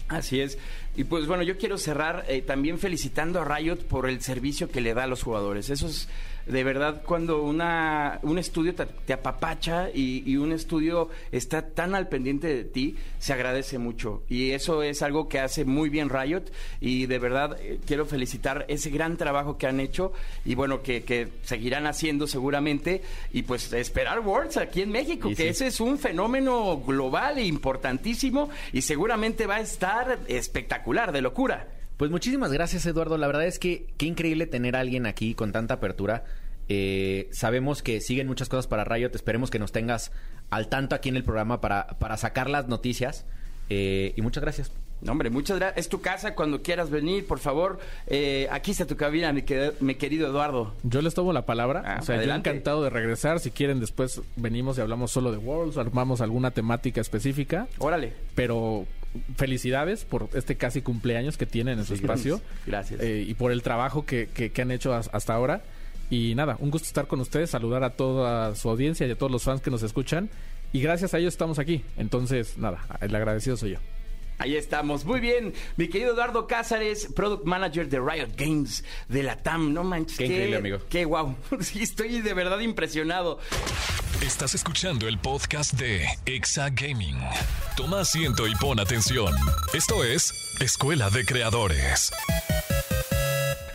Speaker 1: Así es. Y pues bueno, yo quiero cerrar eh, también felicitando a Riot por el servicio que le da a los jugadores. Eso es de verdad cuando una, un estudio te, te apapacha y, y un estudio está tan al pendiente de ti, se agradece mucho. Y eso es algo que hace muy bien Riot. Y de verdad eh, quiero felicitar ese gran trabajo que han hecho y bueno, que, que seguirán haciendo seguramente. Y pues esperar Worlds aquí en México,
Speaker 2: Y
Speaker 1: que
Speaker 2: sí.
Speaker 1: ese es un fenómeno global e importantísimo y seguramente va a estar espectacular, de locura.
Speaker 2: Pues muchísimas gracias, Eduardo. La verdad es que qué increíble tener a alguien aquí con tanta apertura. Eh, sabemos que siguen muchas cosas para Riot. Esperemos que nos tengas al tanto aquí en el programa para, para sacar las noticias. Eh, y muchas gracias.
Speaker 1: No, hombre, muchas gracias. Es tu casa cuando quieras venir, por favor. Eh, aquí está tu cabina, mi, qued- mi querido Eduardo.
Speaker 5: Yo les tomo la palabra.
Speaker 1: Ah,
Speaker 5: o sea, yo encantado de regresar. Si quieren, después venimos y hablamos solo de Worlds, armamos alguna temática específica.
Speaker 1: Órale.
Speaker 5: Pero felicidades por este casi cumpleaños que tienen en su
Speaker 1: Sí,
Speaker 5: espacio.
Speaker 1: gracias.
Speaker 5: Eh, y por el trabajo que, que- que han hecho as- hasta ahora. Y nada, un gusto estar con ustedes, saludar a toda su audiencia y a todos los fans que nos escuchan. Y gracias a ellos estamos aquí. Entonces, nada, el agradecido soy yo.
Speaker 1: Ahí estamos. Muy bien. Mi querido Eduardo Cázares, Product Manager de Riot Games de la TAM. No manches.
Speaker 2: Qué increíble, amigo.
Speaker 1: Qué guau. Sí, estoy de verdad impresionado.
Speaker 3: Estás escuchando el podcast de Exa Gaming. Toma asiento y pon atención. Esto es Escuela de Creadores.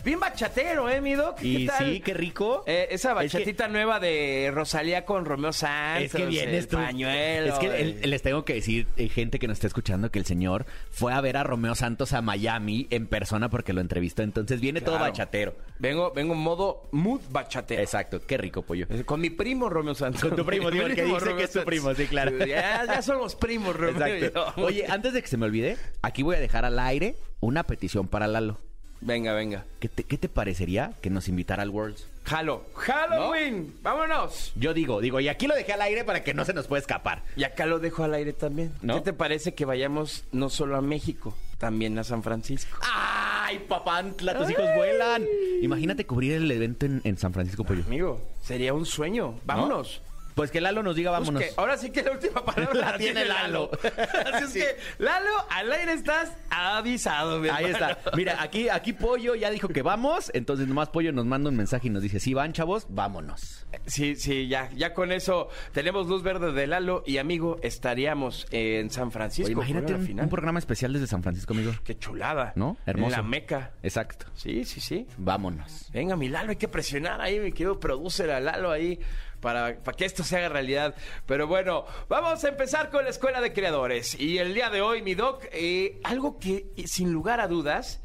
Speaker 1: Bien bachatero, ¿eh, mi doc? ¿Qué
Speaker 2: Y
Speaker 1: tal?
Speaker 2: sí, qué rico.
Speaker 1: Eh, esa
Speaker 2: Es que-
Speaker 1: bachatita nueva de Rosalía con Romeo Santos.
Speaker 2: Es que vienes tú.
Speaker 1: pañuelo.
Speaker 2: es que
Speaker 1: el-
Speaker 2: el- les tengo que decir, eh, gente que nos está escuchando, que el señor fue a ver a Romeo Santos a Miami en persona porque lo entrevistó. Entonces viene todo bachatero.
Speaker 1: Vengo, vengo en modo mood bachatero.
Speaker 2: Exacto, qué rico, pollo.
Speaker 1: Eh, Con mi primo Romeo Santos.
Speaker 2: Con tu primo, digo, el que dice
Speaker 1: Romeo
Speaker 2: que es tu primo, sí, claro.
Speaker 1: Ya, ya somos primos, Romeo.
Speaker 2: Exacto. Oye, antes de que se me olvide, aquí voy a dejar al aire una petición para Lalo.
Speaker 1: Venga, venga.
Speaker 2: ¿Qué te, qué te parecería que nos invitara al Worlds?
Speaker 1: Halo. Halloween. Vámonos.
Speaker 2: Yo digo, digo, y aquí lo dejé al aire para que no se nos pueda escapar.
Speaker 1: Y acá lo dejo al aire también.
Speaker 2: ¿No?
Speaker 1: ¿Qué te parece que vayamos no solo a México, también a San Francisco?
Speaker 2: ¡Ay, papantla! Tus hijos vuelan. Imagínate cubrir el evento en, en San Francisco, pollo.
Speaker 1: Amigo, sería un sueño. Vámonos.
Speaker 2: Pues que Lalo nos diga, vámonos.
Speaker 1: Pues que ahora sí que la última palabra
Speaker 2: La tiene Lalo.
Speaker 1: Así es
Speaker 2: Sí.
Speaker 1: que, Lalo, al aire estás avisado, mi
Speaker 2: Ahí
Speaker 1: hermano.
Speaker 2: está. Mira, aquí, aquí Pollo ya dijo que vamos. Entonces nomás Pollo nos manda un mensaje y nos dice, sí van, chavos, vámonos.
Speaker 1: Sí, sí, ya, ya con eso tenemos luz verde de Lalo y amigo, estaríamos en San Francisco.
Speaker 2: Oye, imagínate un,
Speaker 1: final.
Speaker 2: un programa especial desde San Francisco, amigo.
Speaker 1: Qué chulada.
Speaker 2: ¿No? Hermoso.
Speaker 1: En la Meca.
Speaker 2: Exacto.
Speaker 1: Sí, sí, sí.
Speaker 2: Vámonos.
Speaker 1: Venga, mi Lalo, hay que presionar ahí, mi querido producer a Lalo ahí para, que esto se haga realidad. Pero bueno, vamos a empezar con la Escuela de Creadores. Y el día de hoy, mi doc, eh, algo que eh, sin lugar a dudas,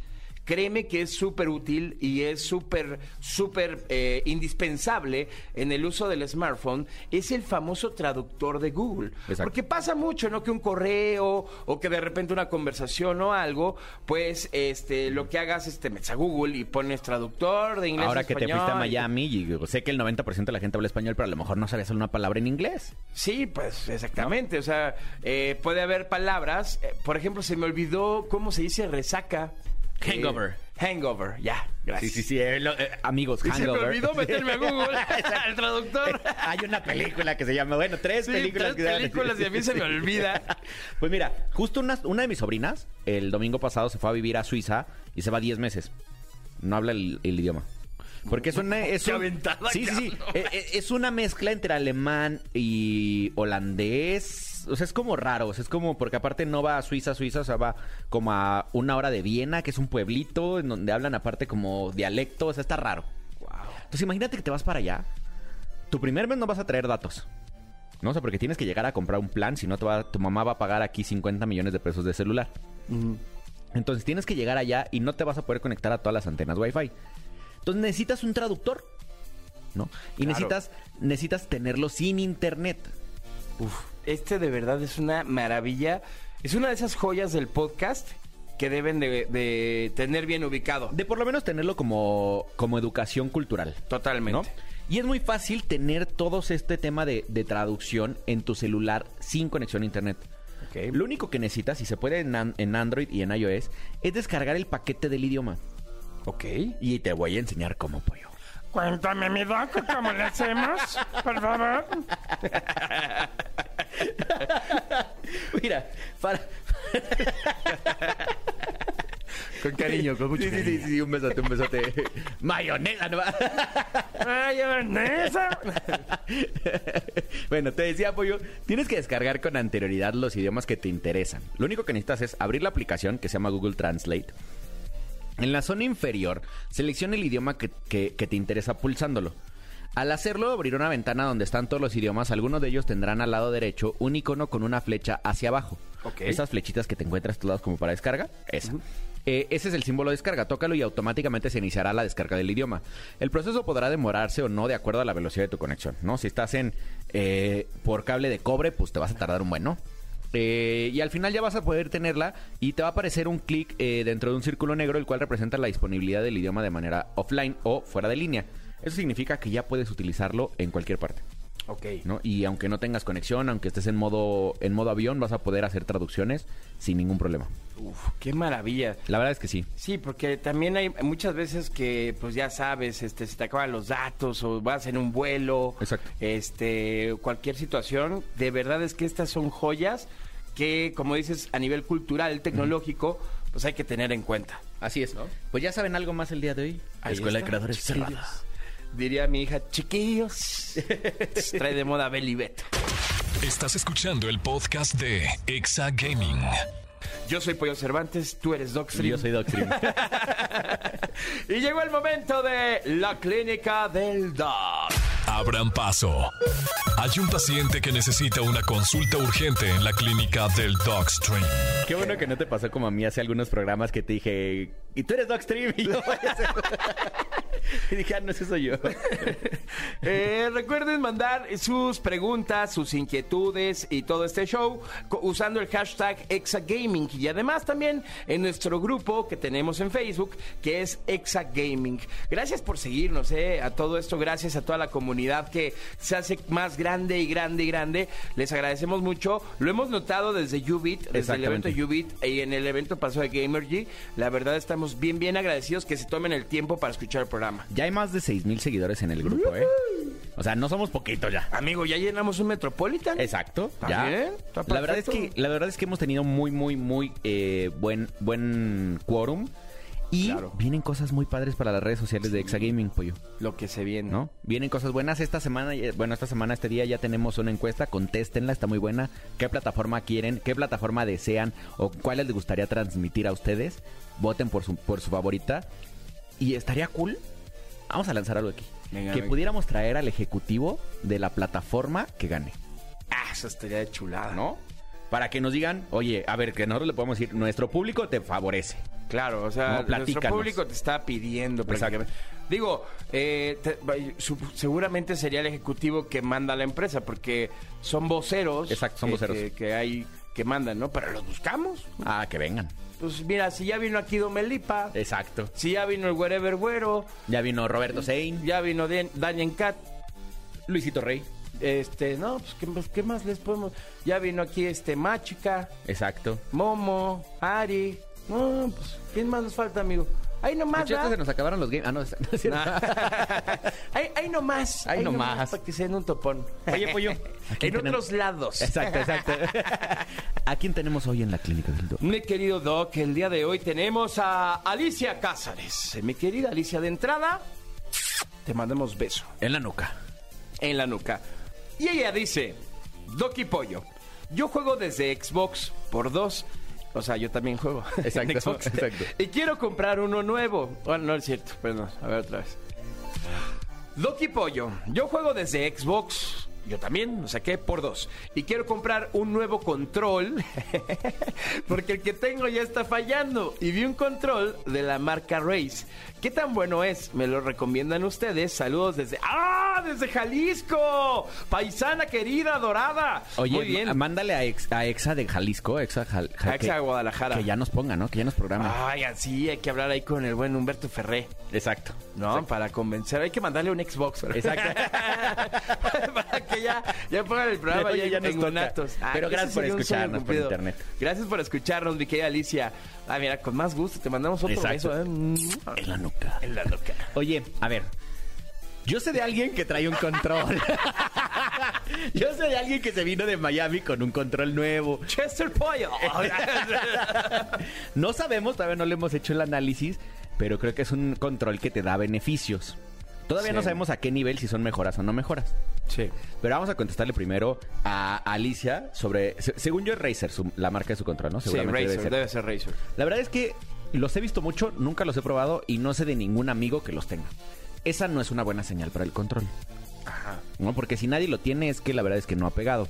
Speaker 1: créeme que es súper útil y es súper, súper eh, indispensable en el uso del smartphone, es el famoso traductor de Google.
Speaker 2: Exacto.
Speaker 1: Porque pasa mucho, ¿no? Que un correo o que de repente una conversación o algo, pues este lo que hagas es te metes a Google y pones traductor de inglés a
Speaker 2: Ahora que te
Speaker 1: español.
Speaker 2: fuiste a Miami, y sé que el 90% de la gente habla español, pero a lo mejor no sabías una palabra en inglés.
Speaker 1: Sí, pues exactamente. O sea, eh, puede haber palabras. eh, por ejemplo, se me olvidó cómo se dice resaca.
Speaker 2: Hangover.
Speaker 1: hangover, ya,
Speaker 2: Sí,
Speaker 1: gracias.
Speaker 2: sí, sí. eh, lo- eh, amigos,
Speaker 1: Y se me
Speaker 2: Hangover.
Speaker 1: olvidó meterme a Google, al traductor.
Speaker 2: Hay una película que se llama, bueno, tres
Speaker 1: Sí,
Speaker 2: películas.
Speaker 1: tres
Speaker 2: que se llaman-
Speaker 1: películas y a mí se me olvida.
Speaker 2: Pues mira, justo una, una de mis sobrinas, el domingo pasado se fue a vivir a Suiza y se va 10 meses. No habla el, el idioma. Porque es una... Es un-
Speaker 1: aventada,
Speaker 2: Sí, sí, sí. Eh, eh, Es una mezcla entre alemán y holandés. O sea, es como raro. O sea, es como... Porque aparte no va a Suiza, Suiza. O sea, va como a una hora de Viena, que es un pueblito en donde hablan aparte como dialecto. O sea, está raro. Entonces imagínate que te vas para allá. Tu primer mes no vas a traer datos. ¿No? O sea, porque tienes que llegar a comprar un plan, si no tu mamá va a pagar aquí 50 millones de pesos de celular. Entonces tienes que llegar allá y no te vas a poder conectar a todas las antenas Wi-Fi. Entonces necesitas un traductor, ¿no? Y
Speaker 1: Claro.
Speaker 2: necesitas, necesitas tenerlo sin internet.
Speaker 1: Uf, este de verdad es una maravilla. Es una de esas joyas del podcast que deben de, de tener bien ubicado.
Speaker 2: De por lo menos tenerlo como, como educación cultural.
Speaker 1: Totalmente.
Speaker 2: ¿no? Y es muy fácil tener todo este tema de, de traducción en tu celular sin conexión a internet. Lo único que necesitas, y se puede en, en Android y en iOS, es descargar el paquete del idioma.
Speaker 1: Ok.
Speaker 2: Y te voy a enseñar cómo, pollo.
Speaker 4: Cuéntame, mi doc, ¿cómo le hacemos? Por favor.
Speaker 2: Mira, para...
Speaker 1: Con cariño, con mucho
Speaker 2: Sí, sí, sí, sí, un besote, un besote. Mayonesa, ¿no?
Speaker 4: Ay, Vanessa.
Speaker 2: bueno, te decía, Pollo, tienes que descargar con anterioridad los idiomas que te interesan. Lo único que necesitas es abrir la aplicación que se llama Google Translate. En la zona inferior, selecciona el idioma que, que- que te interesa pulsándolo. Al hacerlo, abrirá una ventana donde están todos los idiomas. Algunos de ellos tendrán al lado derecho un icono con una flecha hacia abajo. Esas flechitas que te encuentras lados como para descarga, esa. Eh, ese es el símbolo de descarga. Tócalo y automáticamente se iniciará la descarga del idioma. El proceso podrá demorarse o no de acuerdo a la velocidad de tu conexión, ¿no? Si estás en eh, por cable de cobre, pues te vas a tardar un buen, ¿no? Eh, y al final ya vas a poder tenerla y te va a aparecer un clic eh, dentro de un círculo negro el cual representa la disponibilidad del idioma de manera offline o fuera de línea. Eso significa que ya puedes utilizarlo en cualquier parte.
Speaker 1: Ok.
Speaker 2: ¿no? Y aunque no tengas conexión, aunque estés en modo, en modo avión, vas a poder hacer traducciones sin ningún problema.
Speaker 1: Uf, qué maravilla.
Speaker 2: La verdad es que sí.
Speaker 1: Sí, porque también hay muchas veces que, pues ya sabes, este, se te acaban los datos o vas en un vuelo.
Speaker 2: Exacto.
Speaker 1: Este, cualquier situación. De verdad es que estas son joyas que, como dices, a nivel cultural, tecnológico, pues hay que tener en cuenta.
Speaker 2: Así es. Pues ya saben algo más el día de hoy.
Speaker 1: Ahí
Speaker 2: Escuela
Speaker 1: está,
Speaker 2: de Creadores
Speaker 1: chiquillos. Diría mi hija, chiquillos. Trae de moda Beli Beto.
Speaker 3: Estás escuchando el podcast de Exa Gaming.
Speaker 1: Yo soy Pollo Cervantes, tú eres Docstream.
Speaker 2: Yo soy Doctrine.
Speaker 1: Y llegó el momento de la clínica del Doc.
Speaker 3: Abran paso. Hay un paciente que necesita una consulta urgente en la clínica del Dogstream.
Speaker 2: Qué bueno que no te pasó como a mí hace algunos programas que te dije, ¿y tú eres Docstream? Y yo, y dije, ah, no, ese soy yo.
Speaker 1: Eh, recuerden mandar sus preguntas, sus inquietudes y todo este show usando el hashtag Exagaming y además también en nuestro grupo que tenemos en Facebook que es Exagaming. Gracias por seguirnos eh, a todo esto, gracias a toda la comunidad que se hace más grande y grande y grande. Les agradecemos mucho. Lo hemos notado desde Ubit, desde el evento. Ubit y en el evento pasado de Gamergy. La verdad estamos bien bien agradecidos que se tomen el tiempo para escuchar el programa.
Speaker 2: Ya hay más de 6 mil seguidores en el grupo, ¿eh? O sea, no somos poquitos ya.
Speaker 1: Amigo, ya llenamos un Metropolitan.
Speaker 2: Exacto,
Speaker 1: Está
Speaker 2: ya. la verdad es que la verdad es que hemos tenido muy muy muy eh, buen buen quórum y
Speaker 1: Claro.
Speaker 2: vienen cosas muy padres para las redes sociales de Exagaming, pollo,
Speaker 1: Lo que se viene.
Speaker 2: ¿no? Vienen cosas buenas esta semana, eh, bueno, esta semana este día ya tenemos una encuesta, contéstenla, está muy buena. ¿Qué plataforma quieren? ¿Qué plataforma desean o cuáles les gustaría transmitir a ustedes? Voten por su por su favorita y estaría cool. Vamos a lanzar algo aquí.
Speaker 1: Venga,
Speaker 2: que
Speaker 1: venga.
Speaker 2: pudiéramos traer al ejecutivo de la plataforma que gane.
Speaker 1: Ah, eso estaría de chulada.
Speaker 2: ¿no? Para que nos digan, oye, a ver, que nosotros le podemos decir, nuestro público te favorece.
Speaker 1: Claro, o sea,
Speaker 2: No,
Speaker 1: nuestro público te está pidiendo
Speaker 2: Exacto.
Speaker 1: Digo, eh, te- su- seguramente sería el ejecutivo que manda a la empresa, porque son voceros.
Speaker 2: Exacto, son voceros.
Speaker 1: Que, que hay que mandan, ¿no? Pero los buscamos.
Speaker 2: Ah, que vengan.
Speaker 1: Pues mira, si ya vino aquí Domelipa,
Speaker 2: Exacto.
Speaker 1: si ya vino el Wherever Güero,
Speaker 2: Ya vino Roberto Sein,
Speaker 1: ya vino Dan- Daniel Cat,
Speaker 2: Luisito Rey.
Speaker 1: este, no, pues ¿qué, pues, ¿qué más les podemos? Ya vino aquí este Machica,
Speaker 2: Exacto.
Speaker 1: Momo, Ari, No, pues, ¿quién más nos falta, amigo? Ahí nomás,
Speaker 2: Muchachos,
Speaker 1: ¿verdad?
Speaker 2: se nos acabaron los games. Ah, no, no es cierto.
Speaker 1: ahí, ahí nomás.
Speaker 2: Ahí nomás.
Speaker 1: Para que se den un topón.
Speaker 2: Oye, pollo.
Speaker 1: En
Speaker 2: tenemos-
Speaker 1: otros lados.
Speaker 2: Exacto, exacto. ¿A quién tenemos hoy en la clínica del doctor?
Speaker 1: Mi querido Doc, el día de hoy tenemos a Alicia Cázares. Mi querida Alicia, de entrada, te mandamos beso
Speaker 2: En la nuca.
Speaker 1: en la nuca. Y ella dice, Doc y Pollo, yo juego desde Xbox por dos. O sea, yo también juego. en
Speaker 2: Exacto,
Speaker 1: Xbox.
Speaker 2: exacto.
Speaker 1: Y quiero comprar uno nuevo. Bueno, no es cierto, perdón. A ver otra vez. Doc y Pollo, yo juego desde Xbox. Yo también, lo saqué por dos. Y quiero comprar un nuevo control. porque el que tengo ya está fallando. Y vi un control de la marca Race. ¿Qué tan bueno es? Me lo recomiendan ustedes. Saludos desde. ¡Ah! Desde Jalisco. Paisana querida, dorada.
Speaker 2: Oye,
Speaker 1: Muy bien.
Speaker 2: mándale a, Ex- a Exa de Jalisco, Exa, Jal-
Speaker 1: A Exa
Speaker 2: que-
Speaker 1: de Guadalajara.
Speaker 2: Que ya nos ponga, ¿no? Que ya nos programa.
Speaker 1: Ay, así hay que hablar ahí con el buen Humberto Ferré.
Speaker 2: Exacto.
Speaker 1: ¿No? Para convencer. Hay que mandarle un Xbox.
Speaker 2: Exacto.
Speaker 1: Para que ya, ya pongan el programa ya,
Speaker 2: ya
Speaker 1: en
Speaker 2: nos toca.
Speaker 1: Guanatos.
Speaker 2: Pero gracias por escucharnos por internet.
Speaker 1: Gracias por escucharnos, mi querida Alicia. Ah, mira, con más gusto te mandamos otro
Speaker 2: Exacto.
Speaker 1: beso. ¿eh?
Speaker 2: En la nuca.
Speaker 1: En la loca.
Speaker 2: Oye, a ver. Yo sé de alguien que trae un control. Yo sé de alguien que se vino de Miami con un control nuevo.
Speaker 1: Chester Pollo.
Speaker 2: No sabemos, todavía no le hemos hecho el análisis, pero creo que es un control que te da beneficios. Todavía
Speaker 1: Sí.
Speaker 2: no sabemos a qué nivel, si son mejoras o no mejoras.
Speaker 1: Sí.
Speaker 2: Pero vamos a contestarle primero a Alicia sobre. se- según yo, es Razer, su- la marca de su control, ¿no?
Speaker 1: Sí,
Speaker 2: Seguramente
Speaker 1: Razer,
Speaker 2: debe ser.
Speaker 1: debe ser Razer.
Speaker 2: La verdad es que los he visto mucho, nunca los he probado y no sé de ningún amigo que los tenga. Esa no es una buena señal para el control. ¿no? Porque si nadie lo tiene es que la verdad es que no ha pegado.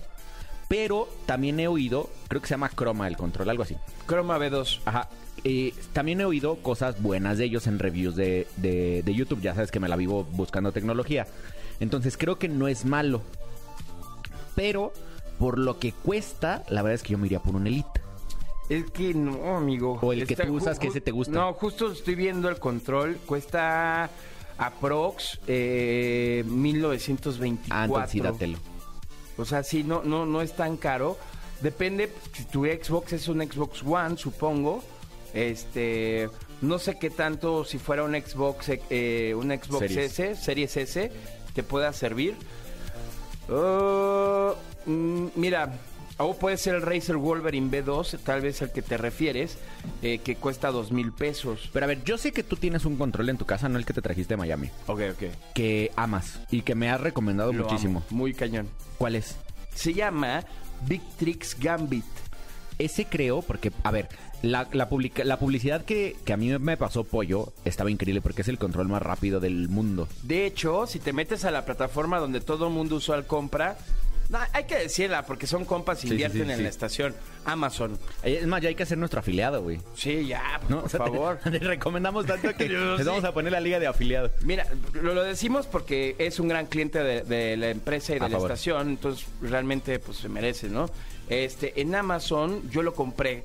Speaker 2: Pero también he oído, creo que se llama Chroma el control, algo así.
Speaker 1: Chroma B2.
Speaker 2: Ajá. Eh, también he oído cosas buenas de ellos en reviews de, de- de YouTube. Ya sabes que me la vivo buscando tecnología. Entonces creo que no es malo. Pero por lo que cuesta, la verdad es que yo me iría por un Elite.
Speaker 1: Es que no, amigo.
Speaker 2: O el que tú usas, que ese te gusta.
Speaker 1: No, justo estoy viendo el control. Cuesta aprox eh, 1924.
Speaker 2: Ah, entonces sí, dátelo.
Speaker 1: O sea, sí, no, no, no es tan caro. Depende, si tu Xbox es un Xbox One, supongo. Este, no sé qué tanto, si fuera un Xbox, eh, un Xbox
Speaker 2: Series.
Speaker 1: S, Series S, te pueda servir. Uh, mm, mira, o puede ser el Razer Wolverine B2, tal vez el que te refieres, eh, que cuesta dos mil pesos.
Speaker 2: Pero a ver, yo sé que tú tienes un control en tu casa, no el que te trajiste de Miami,
Speaker 1: Ok, ok.
Speaker 2: que amas y que me has recomendado
Speaker 1: Lo
Speaker 2: muchísimo.
Speaker 1: amo, muy cañón.
Speaker 2: ¿Cuál es?
Speaker 1: Se llama Big Tricks Gambit.
Speaker 2: Ese creo, porque, a ver, la, la, publica- la publicidad que, que a mí me pasó Pollo estaba increíble porque es el control más rápido del mundo.
Speaker 1: De hecho, si te metes a la plataforma donde todo el mundo usual compra, no, hay que decirla porque son compas y
Speaker 2: Sí,
Speaker 1: invierten
Speaker 2: sí,
Speaker 1: en la estación. Amazon.
Speaker 2: Es más, ya hay que hacer nuestro afiliado, güey.
Speaker 1: Sí, ya, pues,
Speaker 2: ¿No?
Speaker 1: por
Speaker 2: O sea, te-
Speaker 1: favor.
Speaker 2: Te, recomendamos tanto que les vamos a poner la liga de afiliados.
Speaker 1: Mira, lo, lo decimos porque es un gran cliente de, de la empresa y de
Speaker 2: A
Speaker 1: la
Speaker 2: favor.
Speaker 1: estación, entonces realmente pues se merece, ¿no? Este, en Amazon yo lo compré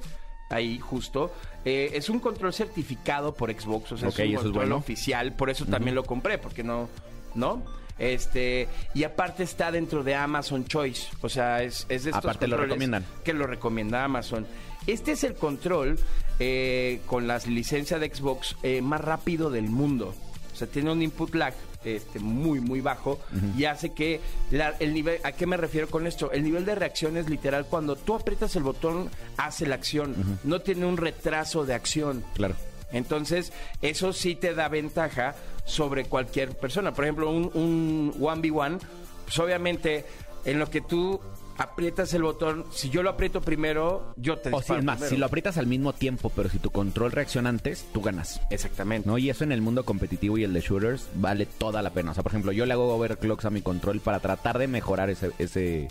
Speaker 1: ahí justo. Eh, es un control certificado por Xbox, o sea, es un
Speaker 2: es
Speaker 1: control
Speaker 2: bueno.
Speaker 1: oficial, por eso también lo compré, porque no, ¿no? Este, y aparte está dentro de Amazon Choice, o sea, es, es de estos
Speaker 2: Aparte lo recomiendan.
Speaker 1: Que lo recomienda Amazon. Este es el control eh, con las licencias de Xbox eh, más rápido del mundo. O sea, tiene un input lag este, muy, muy bajo y hace que la- el nivel... ¿A qué me refiero con esto? El nivel de reacción es literal cuando tú aprietas el botón, hace la acción. No tiene un retraso de acción.
Speaker 2: Claro.
Speaker 1: Entonces, eso sí te da ventaja sobre cualquier persona. Por ejemplo, un, un 1v1, pues obviamente, en lo que tú aprietas el botón, si yo lo aprieto primero, yo te
Speaker 2: O si es más,
Speaker 1: primero.
Speaker 2: si lo aprietas al mismo tiempo, pero si tu control reacciona antes, tú ganas.
Speaker 1: Exactamente.
Speaker 2: ¿No? Y eso en el mundo competitivo y el de shooters vale toda la pena. O sea, por ejemplo, yo le hago overclocks a mi control para tratar de mejorar ese, ese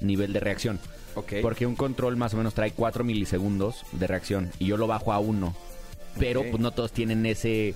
Speaker 2: nivel de reacción.
Speaker 1: Ok.
Speaker 2: Porque un control más o menos trae 4 milisegundos de reacción y yo lo bajo a 1. Pero pues no todos tienen ese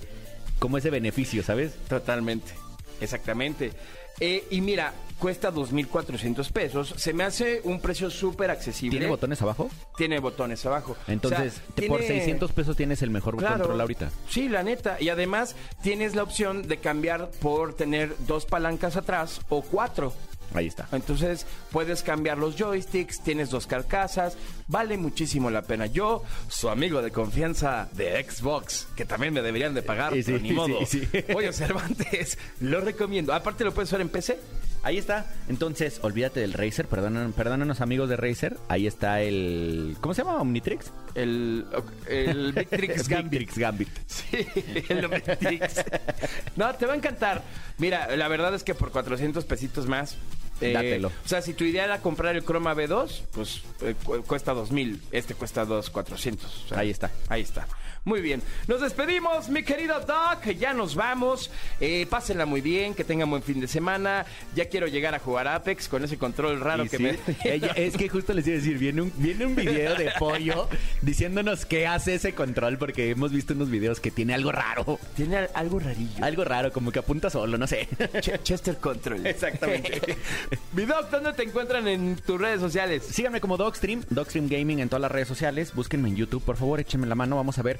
Speaker 2: como ese beneficio, ¿sabes?
Speaker 1: Totalmente. Exactamente. Eh, y mira, cuesta 2.400 pesos. Se me hace un precio súper accesible.
Speaker 2: ¿Tiene botones abajo?
Speaker 1: Tiene botones abajo.
Speaker 2: Entonces,
Speaker 1: O sea,
Speaker 2: te- por
Speaker 1: tiene-
Speaker 2: 600 pesos tienes el mejor
Speaker 1: Claro.
Speaker 2: control ahorita.
Speaker 1: Sí, la neta. Y además tienes la opción de cambiar por tener dos palancas atrás o cuatro.
Speaker 2: Ahí está.
Speaker 1: Entonces puedes cambiar los joysticks, tienes dos carcasas, vale muchísimo la pena. Yo, su amigo de confianza de Xbox, que también me deberían de pagar,
Speaker 2: Sí, sí,
Speaker 1: pero ni modo.
Speaker 2: sí.
Speaker 1: Pollo Cervantes, lo recomiendo. Aparte lo puedes usar en PC.
Speaker 2: Ahí está. Entonces, olvídate del Razer. Perdonan, perdónanos, amigos de Razer. Ahí está el. ¿Cómo se llama? Omnitrix.
Speaker 1: El, el Victrix Gambit.
Speaker 2: Victrix Gambit.
Speaker 1: Sí, el Omnitrix. No, te va a encantar. Mira, la verdad es que por 400 pesitos más. eh,
Speaker 2: Dátelo.
Speaker 1: O sea, si tu idea era comprar el Chroma B2, pues eh, cu- cuesta 2000. Este cuesta 2400. O sea,
Speaker 2: Ahí está.
Speaker 1: Ahí está. Muy bien. Nos despedimos, mi querido Doc. Ya nos vamos. Eh, pásenla muy bien, que tengan buen fin de semana. Ya quiero llegar a jugar Apex con ese control raro
Speaker 2: Y
Speaker 1: que
Speaker 2: sí,
Speaker 1: me.
Speaker 2: ella- es que justo les iba a decir, viene un, viene un video de pollo diciéndonos qué hace ese control, porque hemos visto unos videos que tiene algo raro.
Speaker 1: Tiene al- algo rarillo.
Speaker 2: Algo raro, como que apunta solo, no sé.
Speaker 1: Ch- Chester Control.
Speaker 2: Exactamente.
Speaker 1: Mi Doc, ¿dónde te encuentran en tus redes sociales?
Speaker 2: Síganme como Dogstream, Dogstream Gaming en todas las redes sociales. Búsquenme en YouTube, por favor, échenme la mano. Vamos a ver.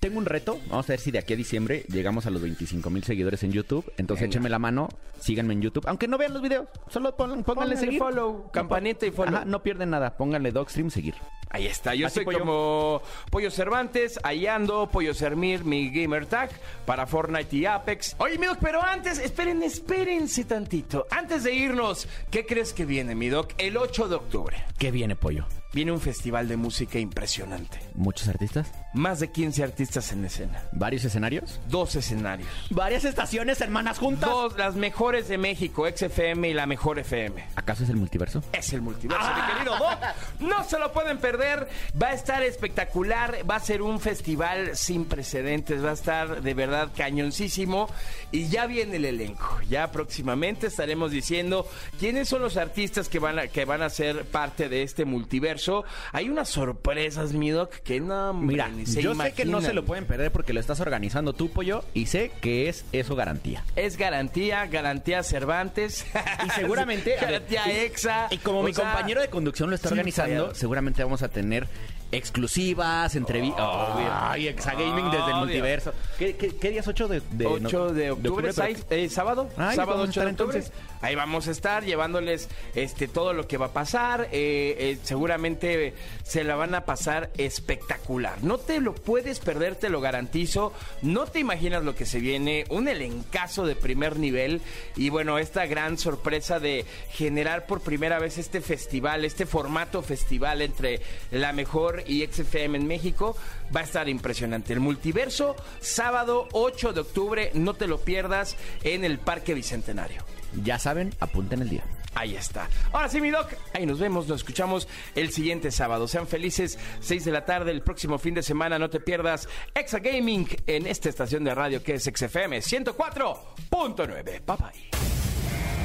Speaker 2: Tengo un reto. Vamos a ver si de aquí a diciembre llegamos a los 25 mil seguidores en YouTube. Entonces
Speaker 1: Venga.
Speaker 2: échenme la mano, síganme en YouTube. Aunque no vean los videos, solo pon- pónganle
Speaker 1: Pónganle
Speaker 2: seguir.
Speaker 1: follow, campanita y follow.
Speaker 2: Ajá, no pierden nada. Pónganle Dogstream seguir.
Speaker 1: Ahí está, yo
Speaker 2: Así,
Speaker 1: soy
Speaker 2: Pollo.
Speaker 1: como Pollo Cervantes, ahí ando, Pollo Sermir, mi gamer tag para Fortnite y Apex. Oye, mi Doc, pero antes, esperen, espérense tantito. Antes de irnos, ¿qué crees que viene, mi Doc? El 8 de octubre
Speaker 2: ¿Qué viene, pollo?
Speaker 1: viene un festival de música impresionante.
Speaker 2: ¿Muchos artistas?
Speaker 1: Más de 15 artistas en escena,
Speaker 2: ¿Varios escenarios?
Speaker 1: dos escenarios.
Speaker 2: ¿Varias estaciones, hermanas juntas?
Speaker 1: Dos, las mejores de México, XFM y la mejor FM.
Speaker 2: ¿Acaso es el multiverso?
Speaker 1: Es el multiverso, mi querido Doc. No se lo pueden perder. Va a estar espectacular. Va a ser un festival sin precedentes. Va a estar de verdad cañoncísimo. Y ya viene el elenco. Ya próximamente estaremos diciendo quiénes son los artistas que van a, que van a ser parte de este multiverso. Hay unas sorpresas, mi Doc, que no.
Speaker 2: Mira,
Speaker 1: ni se
Speaker 2: yo sé que no se lo pueden perder porque lo estás organizando tú, pollo, y sé que es eso garantía.
Speaker 1: Es garantía, garantía Cervantes.
Speaker 2: Y seguramente. a ver,
Speaker 1: garantía
Speaker 2: y-
Speaker 1: Exa.
Speaker 2: Y como
Speaker 1: O
Speaker 2: mi
Speaker 1: sea,
Speaker 2: compañero de conducción lo está organizando, seguramente vamos a tener exclusivas, entrevistas. Ay, Exa Gaming desde el
Speaker 1: Obvio.
Speaker 2: multiverso. ¿Qué, qué, qué día es 8 de, de
Speaker 1: 8 de octubre,
Speaker 2: pero-
Speaker 1: seis- eh, sábado,
Speaker 2: Ay,
Speaker 1: sábado
Speaker 2: vamos a
Speaker 1: 8 de octubre.
Speaker 2: entonces.
Speaker 1: Ahí vamos a estar llevándoles este todo lo que va a pasar. eh, eh, seguramente se la van a pasar espectacular. No te lo puedes perder, te lo garantizo. No te imaginas lo que se viene. Un elencazo de primer nivel. Y bueno, esta gran sorpresa de generar por primera vez este festival, este formato festival entre la mejor y XFM en México, va a estar impresionante. El multiverso, sábado 8 de octubre, no te lo pierdas en el Parque Bicentenario.
Speaker 2: Ya saben, apunten el día.
Speaker 1: Ahí está. Ahora sí, mi doc. Ahí nos vemos, nos escuchamos el siguiente sábado. Sean felices, 6 de la tarde, el próximo fin de semana. No te pierdas Exa Gaming en esta estación de radio que es XFM 104.9. Bye bye.